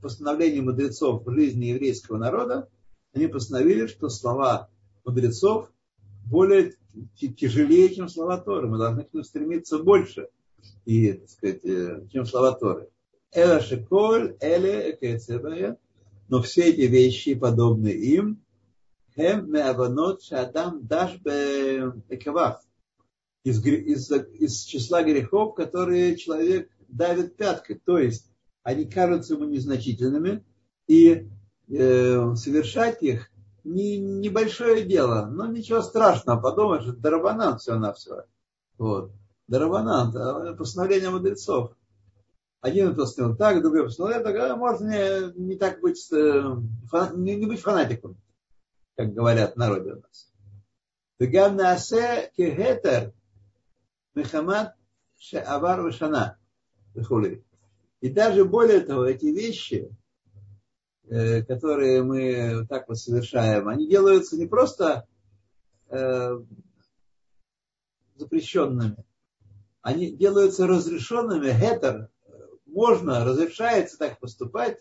постановления мудрецов в жизни еврейского народа, они постановили, что слова мудрецов более тяжелее, чем слова Торы. Мы должны к ним стремиться больше, и, так сказать, э, чем слова Торы. Но все эти вещи, подобные им, хем меаванот шадам даш бекавах из, из, из числа грехов, которые человек давит пяткой. То есть они кажутся ему незначительными, и э, совершать их не, небольшое дело, но ничего страшного, подумаешь, это дарабанан все на все, Вот. Дарабанан, а, постановление мудрецов. Один постановил так, другой постановил так, а может не, не так быть, э, не, не быть фанатиком, как говорят народе у нас. И даже более того, эти вещи которые мы так вот совершаем, они делаются не просто э, запрещенными, они делаются разрешенными, хетер, можно, разрешается так поступать.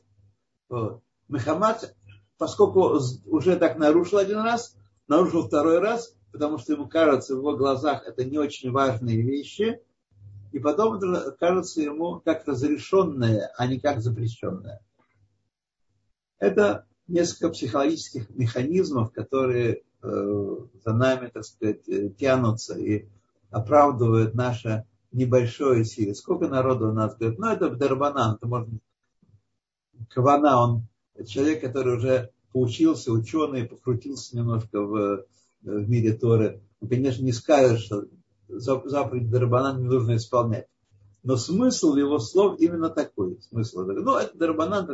Мехамад, поскольку уже так нарушил один раз, нарушил второй раз, потому что ему кажется в его глазах это не очень важные вещи, и потом кажется ему как разрешенное, а не как запрещенное. Это несколько психологических механизмов, которые э, за нами, так сказать, э, тянутся и оправдывают наше небольшое силе. Сколько народу у нас говорит, ну это Дарбанан, это можно Кавана, он человек, который уже поучился, ученый, покрутился немножко в в мире Торы, он, конечно, не скажет, что заповедь Дарбанан не нужно исполнять. Но смысл его слов именно такой. Смысл. Ну, это Дарбанан,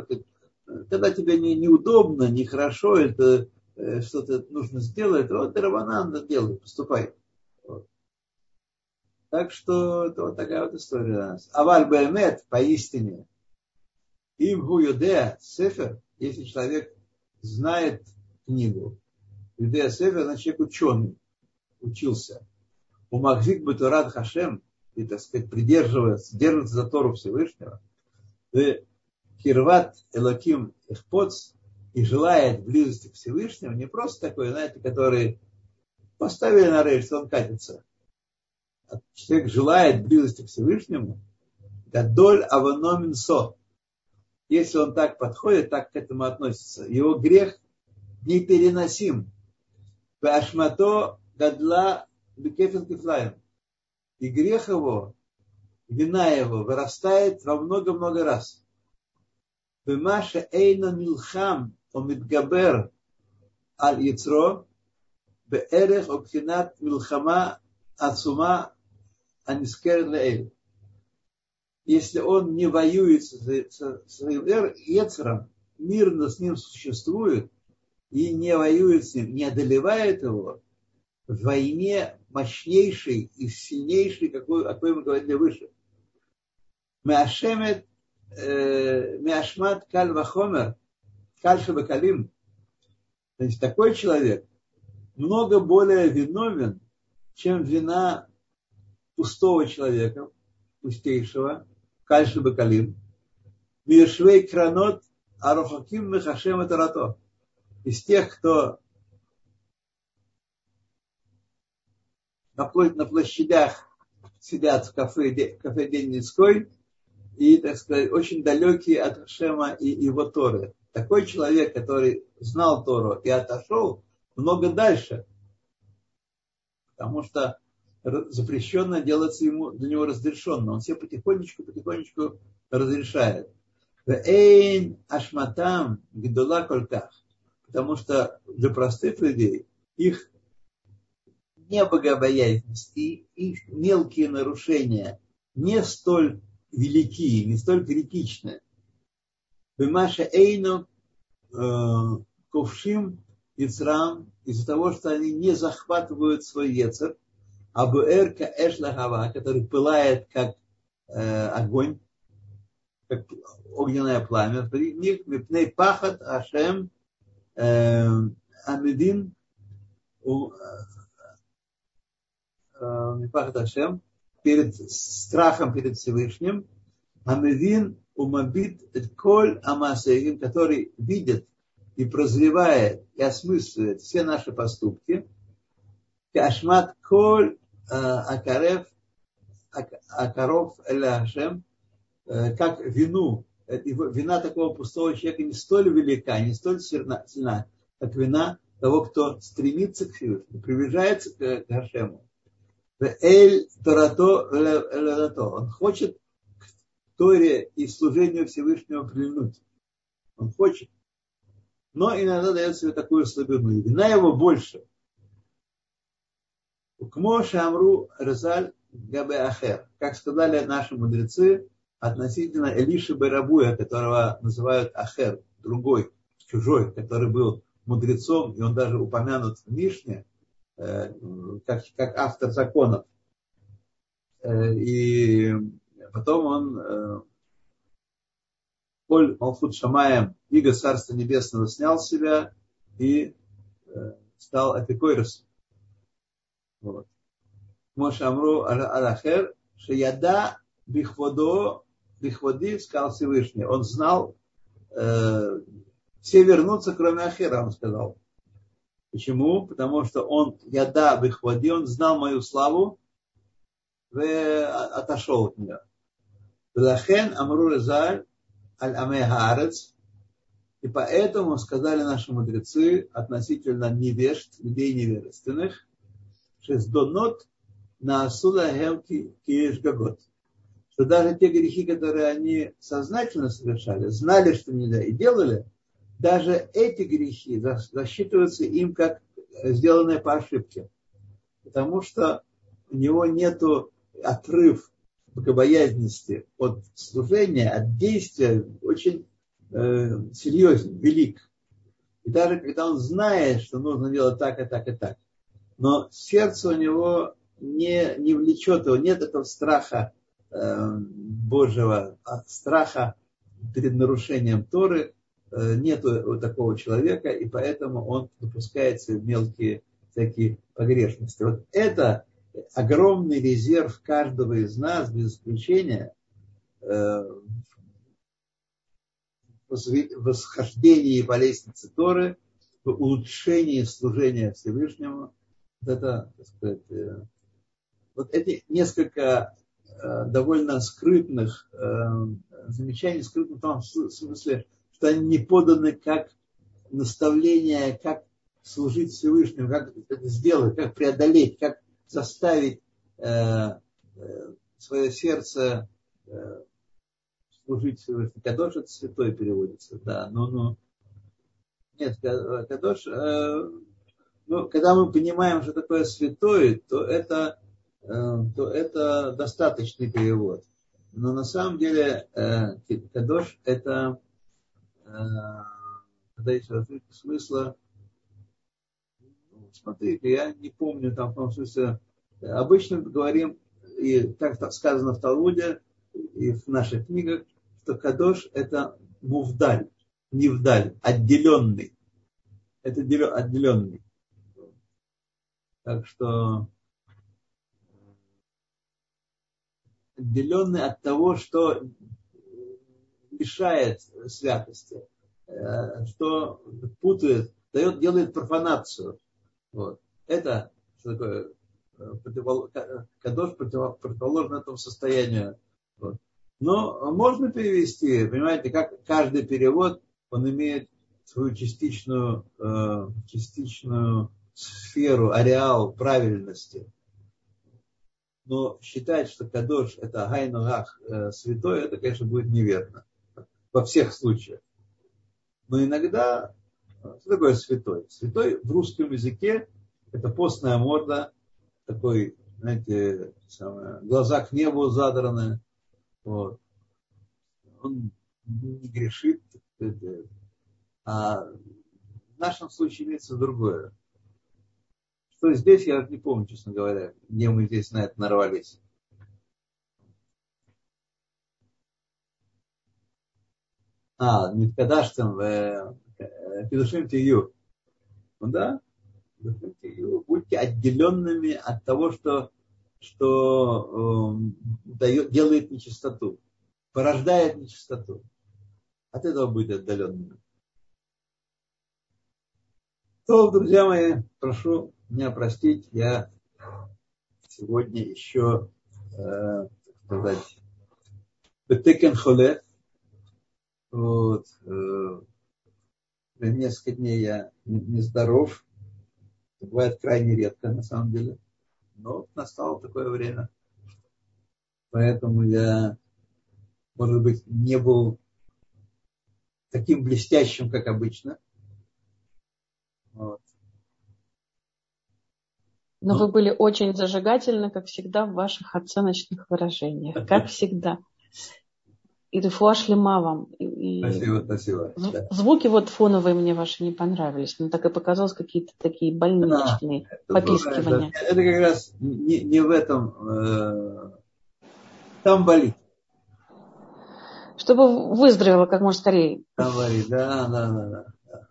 когда тебе не, неудобно, нехорошо, это э, что-то нужно сделать, вот Дарбанан делай, поступай. Вот. Так что это вот такая вот история у нас. Аваль Баймет, поистине, им гуюдеа, сефер, если человек знает книгу, Юдея Север, значит, человек ученый, учился. У Махзик Батурат Хашем, и, так сказать, придерживается, держится за Тору Всевышнего. И Кирват Элаким Эхпоц, и желает близости к Всевышнему, не просто такой, знаете, который поставили на рельс, он катится. А человек желает близости к Всевышнему, Гадоль Аваномин Со. Если он так подходит, так к этому относится, его грех непереносим. Ашмато гадла бекефен. И грех его, вина его вырастает во много-много раз. Бемаша Эйна Милхам Омидгабер Аль Ятро Беэрех Обхинат Милхама Ацума Анискер Леэль. Если он не воюет со своим Ецером, мирно с ним существует и не воюет с ним, не одолевает его, в войне мощнейшей и сильнейшей, какой, о которой мы говорили выше. Меашемет э, мяшмат каль вахомер, каль шабакалим. Значит, такой человек много более виновен, чем вина пустого человека, пустейшего, каль шабакалим. Миршвей кранот, арофаким мехашем это рато из тех, кто на площадях сидят в кафе, кафе День Людской и, так сказать, очень далекие от Шема и его Торы. Такой человек, который знал Тору и отошел много дальше, потому что запрещенно делается ему, для него разрешенно. Он все потихонечку, потихонечку разрешает. Эйн ашматам гдула кольках потому что для простых людей их небогобоязненность и их мелкие нарушения не столь велики, не столь критичны. Бемаша Эйну э, Ковшим Ицрам из-за того, что они не захватывают свой Ецер, а Буэрка Эшлахава, который пылает как э, огонь, как огненное пламя, при них Мипней Пахат Ашем Амидин Мипахат Ашем перед страхом перед Всевышним, Амидин умабит коль амасеим, который видит и прозревает и осмысливает все наши поступки, Кашмат коль акарев акаров эля Ашем, как вину вина такого пустого человека не столь велика, не столь сильна, как вина того, кто стремится к Всевышнему, приближается к Гашему. Эль Торато. Он хочет к Торе и служению Всевышнего прильнуть. Он хочет. Но иногда дает себе такую слабину. И вина его больше. Кмо Шамру Резаль Габе Ахер. Как сказали наши мудрецы, относительно Элиши Барабуя, которого называют Ахер, другой, чужой, который был мудрецом, и он даже упомянут в Мишне, как, как автор законов. Э, и потом он Коль Малфут Шамаем, Иго Царства Небесного снял себя и стал Апикойросом. Вот. Моше Амру Алахер, Шияда Бихводо, Бихводи, сказал Всевышний. Он знал, э, все вернутся, кроме Ахера, он сказал. Почему? Потому что он, Яда Бихводи, он знал мою славу, и отошел от нее. Лахен Амру Резаль Аль Аме и поэтому сказали наши мудрецы относительно невежд, людей невежественных, шездонот на асула киешгагот. Что даже те грехи, которые они сознательно совершали, знали, что нельзя, и делали, даже эти грехи засчитываются им как сделанные по ошибке. Потому что у него нет отрыв богобоязненности от служения, от действия очень э, серьезен, велик. И даже когда он знает, что нужно делать так и так и так, но сердце у него не, не влечет его, нет этого страха э, Божьего, а страха перед нарушением Торы, нет у такого человека, и поэтому он допускается в мелкие всякие погрешности. Вот это огромный резерв каждого из нас, без исключения, э, восхождении по лестнице Торы, в улучшении служения Всевышнему. Вот это, так сказать, э, вот эти несколько э, довольно скрытных замечаний, скрытных в том смысле, что они не поданы как наставление, как служить Всевышнему, как это сделать, как преодолеть, как заставить э, э, свое сердце э, служить Всевышнему. Кадош это святой переводится, да, но, но нет, Кадош, э, ну, когда мы понимаем, что такое святой, то это, э, то это достаточный перевод. Но на самом деле э, Кадош это когда есть развитие смысла смотрите, я не помню там в том смысле, обычно говорим, и так сказано в Талмуде, и в наших книгах, что Кадош это мувдаль, не вдаль, отделенный. Это отделенный. Так что отделенный от того, что мешает святости, э, что путает, дает, делает профанацию. Вот. Это что такое? Э, противол... Кадош противоположно этому состоянию. Вот. Но можно перевести, понимаете, как каждый перевод, он имеет свою частичную, э, частичную сферу, ареал правильности. Но считать, что Кадош это Гайнугах святой, это, конечно, будет неверно. Во всех случаях. Но иногда что такое святой? Святой в русском языке это постная морда, такой, знаете, самое, глаза к небу задраны. Вот. Он не грешит. А в нашем случае имеется другое. Что здесь, я не помню, честно говоря, где мы здесь на это нарвались. А, Миткадаштам, э, Пидушим Тию. Ну да, будьте отделенными от того, что, что э, дает, делает нечистоту, порождает нечистоту. От этого будет отдаленными. То, друзья мои, прошу меня простить, я сегодня еще, э, так сказать, бетекен холе, вот, э, несколько дней я нездоров. Это бывает крайне редко, на самом деле. Но настало такое время. Поэтому я, может быть, не был таким блестящим, как обычно. Вот. Но, Но вы были очень зажигательны, как всегда, в ваших оценочных выражениях. Как всегда. И рифуа шлема вам. И спасибо, спасибо. Да. Звуки вот фоновые мне ваши не понравились. Но так и показалось какие-то такие больничные да, попискивания. Это, это как раз не, не в этом. Э, там болит. Чтобы выздоровела как можно скорее. Там болит, да, да, да. да.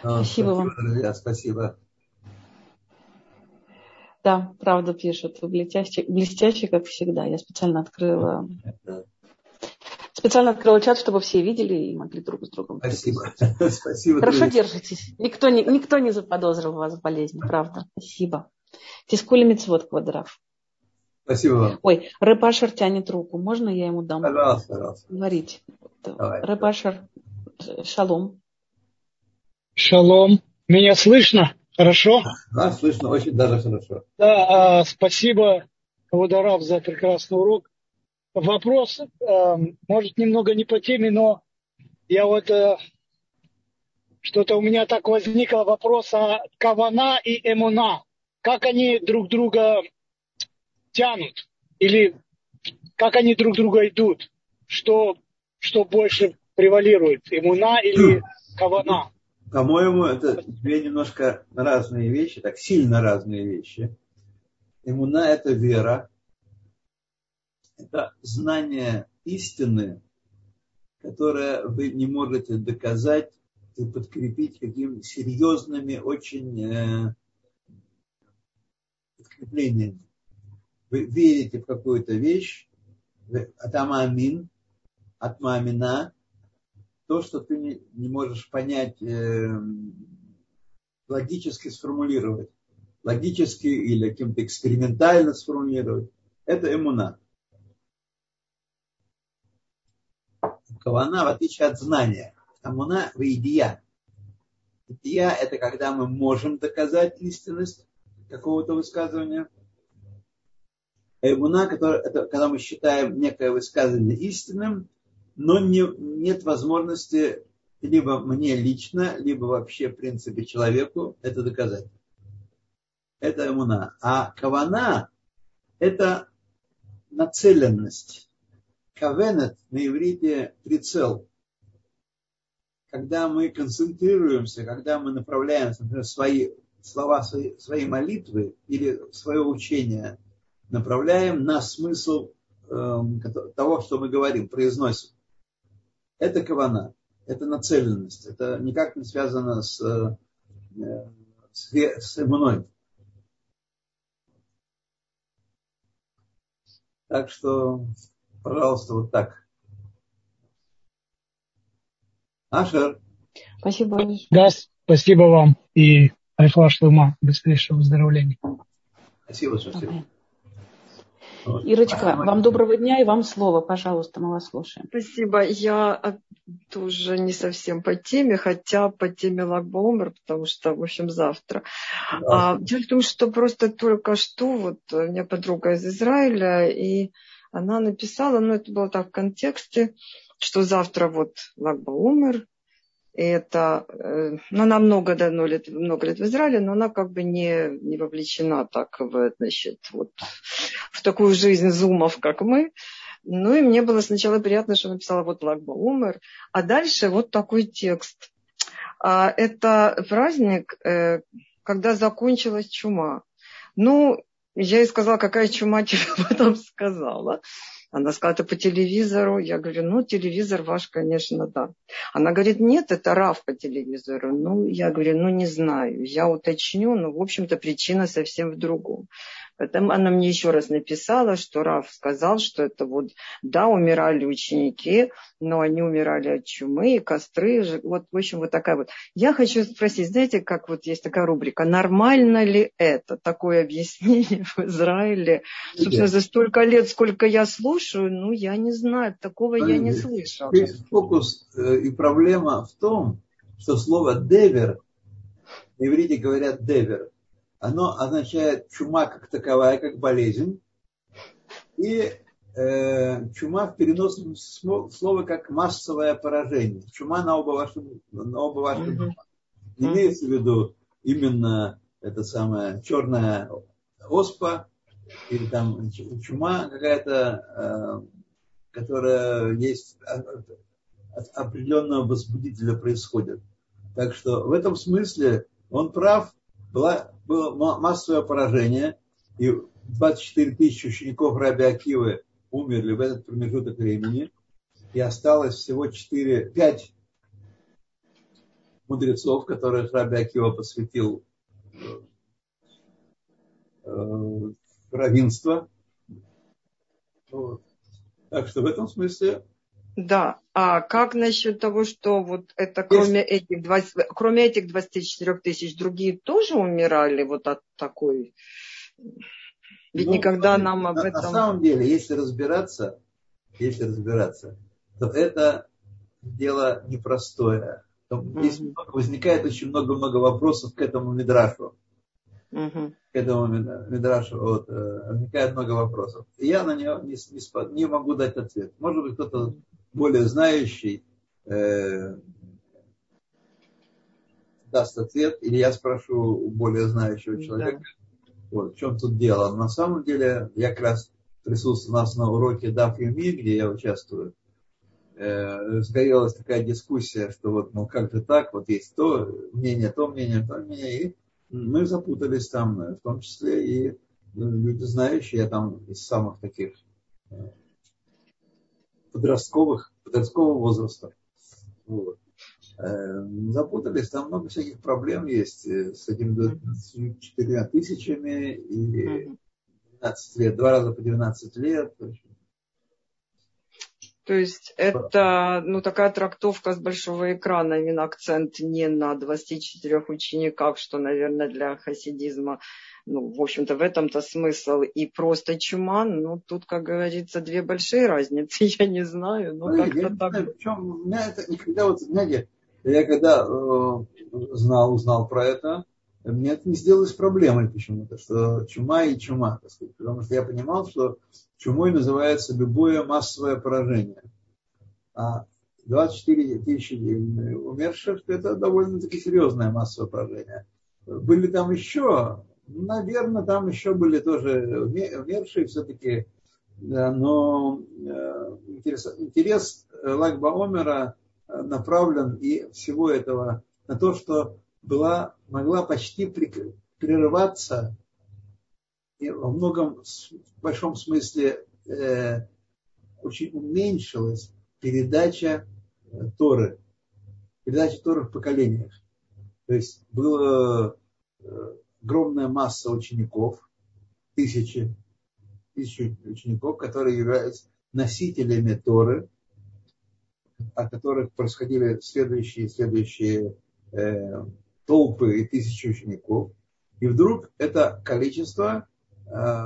Спасибо, спасибо вам. Друзья, спасибо. Да, правда пишут. Вы блестящие, блестящие, как всегда. Я специально открыла Специально открыла чат, чтобы все видели и могли друг с другом. Спасибо. Спасибо. Хорошо друзья. держитесь. Никто не, никто не заподозрил вас в болезни, правда. Спасибо. Тискули мецвод квадрав. Спасибо вам. Ой, Рэпашер тянет руку. Можно я ему дам? Пожалуйста, пожалуйста. Говорить. Рэпашер, шалом. Шалом. Меня слышно? Хорошо? Да, слышно, очень даже хорошо. Да, а, спасибо, Водорав, за прекрасный урок вопрос, э, может, немного не по теме, но я вот э, что-то у меня так возникло вопрос о кавана и эмуна. Как они друг друга тянут? Или как они друг друга идут? Что, что больше превалирует, эмуна или кавана? По-моему, это две немножко разные вещи, так сильно разные вещи. Имуна – это вера, это знание истины, которое вы не можете доказать и подкрепить какими серьезными очень э, подкреплениями. Вы верите в какую-то вещь, атамамин, атмамина, то, что ты не, не можешь понять, э, логически сформулировать, логически или каким-то экспериментально сформулировать, это эмуна. Кавана, в отличие от знания. Амуна в идия. Идия – это когда мы можем доказать истинность какого-то высказывания. Эмуна, это когда мы считаем некое высказывание истинным, но не, нет возможности либо мне лично, либо вообще, в принципе, человеку это доказать. Это эмуна. А кавана – это нацеленность Кавенет на иврите прицел. Когда мы концентрируемся, когда мы направляем например, свои слова, свои, свои молитвы или свое учение, направляем на смысл э, того, что мы говорим, произносим. Это кавана, это нацеленность, это никак не связано с, э, с, с мной. Так что Пожалуйста, вот так. Ашер. Спасибо. Да, спасибо вам. И Айфла Шлума, быстрейшего выздоровления. Спасибо, спасибо. Вот. Ирочка, вам доброго дня и вам слово, пожалуйста, мы вас слушаем. Спасибо. Я тоже не совсем по теме, хотя по теме Лагбаумер, потому что, в общем, завтра. Да. А, дело в том, что просто только что вот у меня подруга из Израиля, и она написала, ну это было так в контексте, что завтра вот Лагба умер, и это, э, ну, она много, давно лет, много лет в Израиле, но она как бы не, не вовлечена так в, значит, вот, в такую жизнь зумов, как мы. Ну и мне было сначала приятно, что написала вот Лагба умер, а дальше вот такой текст. А, это праздник, э, когда закончилась чума. Ну, я ей сказала, какая чума тебе об сказала. Она сказала, это по телевизору. Я говорю, ну, телевизор ваш, конечно, да. Она говорит, нет, это РАФ по телевизору. Ну, я говорю, ну, не знаю. Я уточню, но, в общем-то, причина совсем в другом. Потом она мне еще раз написала, что Раф сказал, что это вот, да, умирали ученики, но они умирали от чумы, и костры. Вот, в общем, вот такая вот. Я хочу спросить, знаете, как вот есть такая рубрика, нормально ли это, такое объяснение в Израиле? Собственно, за столько лет, сколько я слушаю, ну, я не знаю, такого я не слышала. Фокус э, и проблема в том, что слово «девер», на иврите говорят «девер», оно означает чума как таковая, как болезнь, и э, чума в переносном слове как массовое поражение. Чума на оба ваши, на оба ваши mm-hmm. Имеется в виду именно это самая черная оспа или там чума какая-то, э, которая есть от определенного возбудителя происходит. Так что в этом смысле он прав, была, было массовое поражение, и 24 тысячи учеников Раби Акивы умерли в этот промежуток времени, и осталось всего 4, 5 мудрецов, которых Раби Акива посвятил э, равенство. Вот. Так что в этом смысле да, а как насчет того, что вот это кроме этих, 20, кроме этих 24 тысяч, другие тоже умирали вот от такой? Ведь ну, никогда на, нам об этом... На самом деле, если разбираться, если разбираться, то это дело непростое. Здесь угу. возникает очень много-много вопросов к этому Мидрашу. Угу. К этому Мидрашу вот, э, возникает много вопросов. И я на него не, не, не могу дать ответ. Может быть, кто-то более знающий э, даст ответ, или я спрошу у более знающего человека, да. вот, в чем тут дело. На самом деле, я как раз присутствую у нас на уроке Даф Юми, где я участвую, э, сгорелась такая дискуссия, что вот, ну как же так, вот есть то мнение, то мнение, то мнение, и мы запутались там, в том числе и ну, люди знающие, я там из самых таких э, подростковых, подросткового возраста. Вот. Э, запутались, там много всяких проблем есть э, с этими 24 тысячами и 12 лет, два раза по 12 лет. То есть это ну, такая трактовка с большого экрана, именно акцент не на 24 учениках, что, наверное, для хасидизма ну, в общем-то, в этом-то смысл. И просто чума, ну, тут, как говорится, две большие разницы, я не знаю, но ну, как-то так. Знаю, причем у меня это никогда, вот, знаете, я когда э, знал, узнал про это, мне это не сделалось проблемой почему-то, что чума и чума, так сказать, потому что я понимал, что чумой называется любое массовое поражение. А 24 тысячи умерших – это довольно-таки серьезное массовое поражение. Были там еще Наверное, там еще были тоже умершие все-таки, но э, интерес, интерес Лагба Омера э, направлен и всего этого на то, что была, могла почти прерываться и во многом, в большом смысле, э, очень уменьшилась передача э, Торы, передача Торы в поколениях. То есть было огромная масса учеников, тысячи, тысячи учеников, которые являются носителями Торы, от которых происходили следующие, следующие э, толпы и тысячи учеников. И вдруг это количество, э,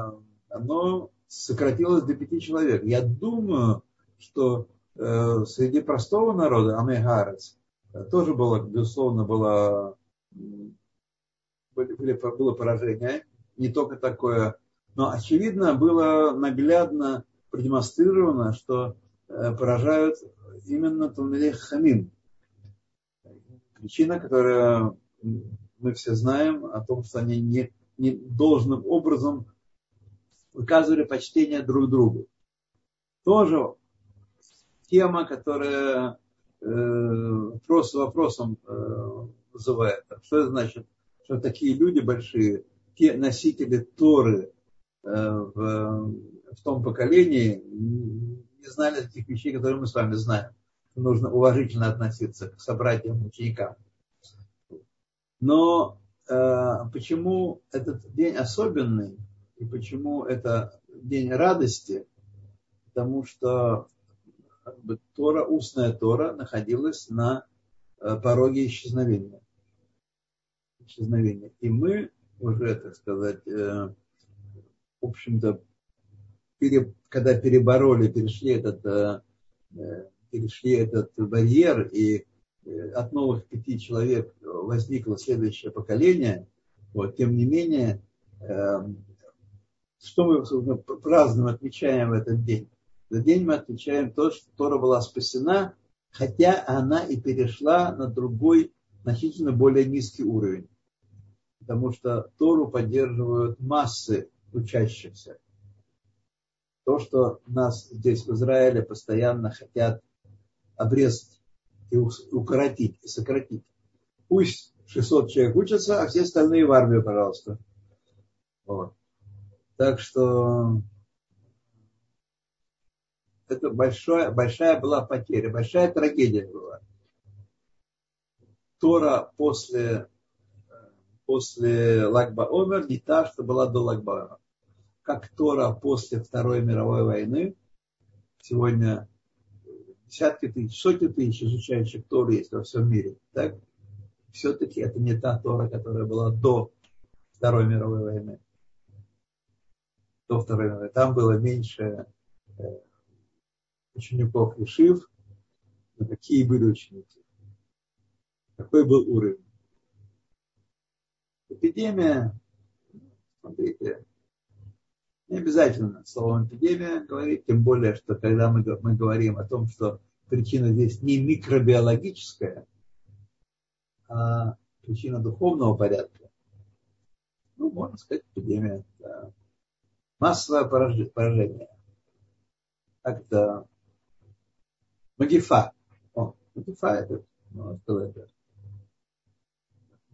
оно сократилось до пяти человек. Я думаю, что э, среди простого народа, Амегарец, тоже было, безусловно, было были, было поражение, не только такое, но очевидно было наглядно продемонстрировано, что э, поражают именно Тумилей Хамим. Причина, которую мы все знаем, о том, что они не, не должным образом выказывали почтение друг другу. Тоже тема, которая э, вопрос вопросом э, вызывает. Что это значит что такие люди большие, те носители Торы э, в, в том поколении не знали таких вещей, которые мы с вами знаем. Нужно уважительно относиться к собратьям, ученикам. Но э, почему этот день особенный и почему это день радости? Потому что как бы, Тора, устная Тора находилась на э, пороге исчезновения исчезновения. И мы уже, так сказать, э, в общем-то, пере, когда перебороли, перешли этот, э, э, перешли этот барьер, и от новых пяти человек возникло следующее поколение, вот, тем не менее, что мы празднуем, отмечаем в этот день? Этот день мы отмечаем то, что Тора была спасена, хотя она и перешла на другой, значительно более низкий уровень потому что Тору поддерживают массы учащихся. То, что нас здесь в Израиле постоянно хотят обрезать и укоротить, и сократить. Пусть 600 человек учатся, а все остальные в армию, пожалуйста. Вот. Так что это большая, большая была потеря, большая трагедия была. Тора после, после Лагба Омер не та, что была до Лагба Омер. Как Тора после Второй мировой войны, сегодня десятки тысяч, сотни тысяч изучающих Тору есть во всем мире. Так? Все-таки это не та Тора, которая была до Второй мировой войны. До Второй мировой. Там было меньше э, учеников Ишив, но какие были ученики. Какой был уровень. Эпидемия, смотрите, не обязательно словом эпидемия говорить, тем более, что когда мы, мы говорим о том, что причина здесь не микробиологическая, а причина духовного порядка. Ну, можно сказать, эпидемия. Да. Массовое поражение. Как-то Магифа. О, Магифа это, ну, что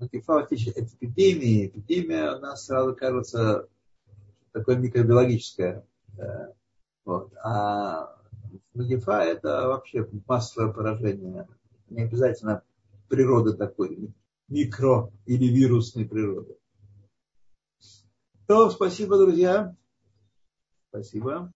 Магифа, в отличие от эпидемия у нас сразу кажется такое микробиологическое. Вот. А Магифа это вообще массовое поражение. Не обязательно природы такой, микро или вирусной природы. То, спасибо, друзья. Спасибо.